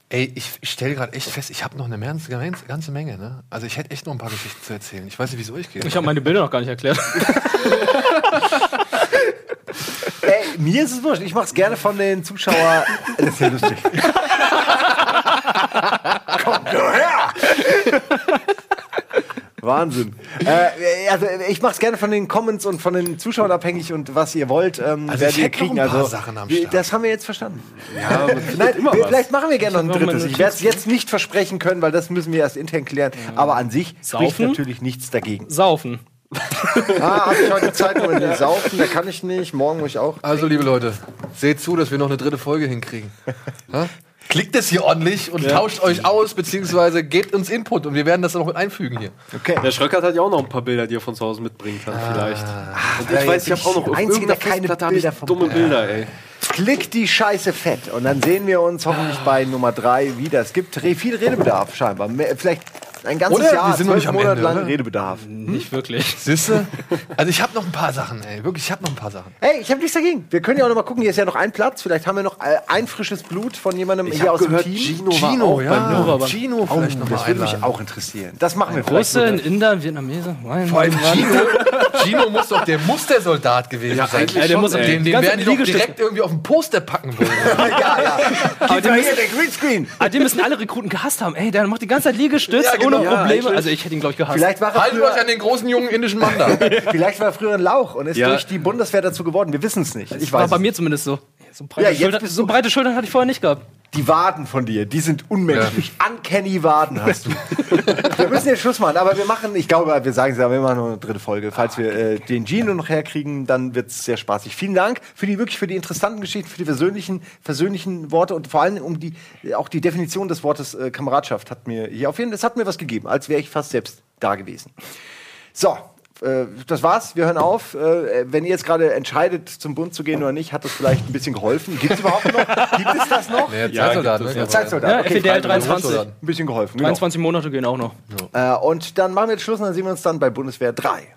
Ey, ich, ich stelle gerade echt fest, ich habe noch eine ganze, ganze, ganze Menge. Ne? Also ich hätte echt noch ein paar Geschichten zu erzählen. Ich weiß nicht, wie es euch geht. ich habe meine Bilder noch gar nicht erklärt. Ey, mir ist es wurscht. Ich mach's gerne von den Zuschauern. Das ist ja lustig. Komm nur her! Wahnsinn. Äh, also ich mach's gerne von den Comments und von den Zuschauern abhängig und was ihr wollt, ähm, Also werdet ich ihr kriegen. ein paar also, Sachen am Start. Das haben wir jetzt verstanden. ja, Nein, immer wir, was. vielleicht machen wir gerne noch ein drittes. Ich werde es jetzt nicht versprechen können, weil das müssen wir erst intern klären. Aber an sich spricht Saufen? natürlich nichts dagegen. Saufen. Ah, habe ich heute Zeit, nur in saufen, da kann ich nicht. Morgen muss ich auch. Also, liebe Leute, seht zu, dass wir noch eine dritte Folge hinkriegen. Ha? Klickt es hier ordentlich und tauscht euch aus, beziehungsweise gebt uns Input und wir werden das dann noch mit einfügen hier. Okay. Der Schröckert hat ja auch noch ein paar Bilder, die er von zu Hause mitbringen kann, vielleicht. Und ja, ich weiß, ich habe auch noch auf Einzige, keine hab ich Bilder vom- dumme Bilder, ey. Klick die Scheiße fett. Und dann sehen wir uns hoffentlich bei Nummer drei wieder. Es gibt viel Redebedarf scheinbar. Vielleicht ein ganzes Oder? Jahr, Wir sind noch zwölf nicht am Monate Ende, lang oder? Redebedarf. Nicht wirklich. Siehste? Also ich habe noch ein paar Sachen, ey. Wirklich, ich habe noch ein paar Sachen. Hey, ich habe nichts dagegen. Wir können ja auch noch mal gucken. Hier ist ja noch ein Platz. Vielleicht haben wir noch äh, ein frisches Blut von jemandem hier hab aus gehört, dem Team. Gino war auch ja. Gino Oh, vielleicht noch mal das würde mich auch interessieren. Das machen wir vielleicht. Russe, ein. Inder, ein Vietnameser. Mein Vor allem Mann. Gino, Gino muss doch, der muss der Soldat gewesen sein. eigentlich Ja, der schon, muss- ey. Den, den werden die doch Liegestütze. direkt irgendwie auf dem Poster packen wollen. ja, ja. Aber die müssen, hier der Greenscreen. ah, die müssen alle Rekruten gehasst haben. Ey, der macht die ganze Zeit Liegestütz Ja, genau. Ja, Probleme. eigentlich. also ich hätte ihn, glaube ich, gehasst. Vielleicht war, er Haltet euch früher, an den großen jungen indischen Mann da. vielleicht war er früher ein Lauch und ist Ja. durch die Bundeswehr dazu geworden. Wir wissen es nicht. Ich war weiß bei es. mir zumindest so. So breite, Ja, jetzt Schultern, so breite Schultern hatte ich vorher nicht gehabt. Die Waden von dir, die sind unmenschlich. Uncanny Waden hast du. wir müssen jetzt Schluss machen, aber wir machen, ich glaube, wir sagen es ja, wir machen noch eine dritte Folge. Falls wir äh, den Gino noch herkriegen, dann wird es sehr spaßig. Vielen Dank für die wirklich für die interessanten Geschichten, für die persönlichen, persönlichen Worte und vor allem um die auch die Definition des Wortes äh, Kameradschaft hat mir hier auf jeden Fall, es hat mir was gegeben, als wäre ich fast selbst da gewesen. So, äh, das war's. Wir hören auf. Äh, wenn ihr jetzt gerade entscheidet, zum Bund zu gehen oder nicht, hat das vielleicht ein bisschen geholfen. Gibt es überhaupt noch? Gibt es das noch? Der Zeitsoldat, gibt es, ne? ja. Zeitsoldat. Ja, Okay, Freiwillig. 23. Ein bisschen geholfen. Genau. 23 Monate gehen auch noch. Äh, und dann machen wir jetzt Schluss und dann sehen wir uns dann bei Bundeswehr 3.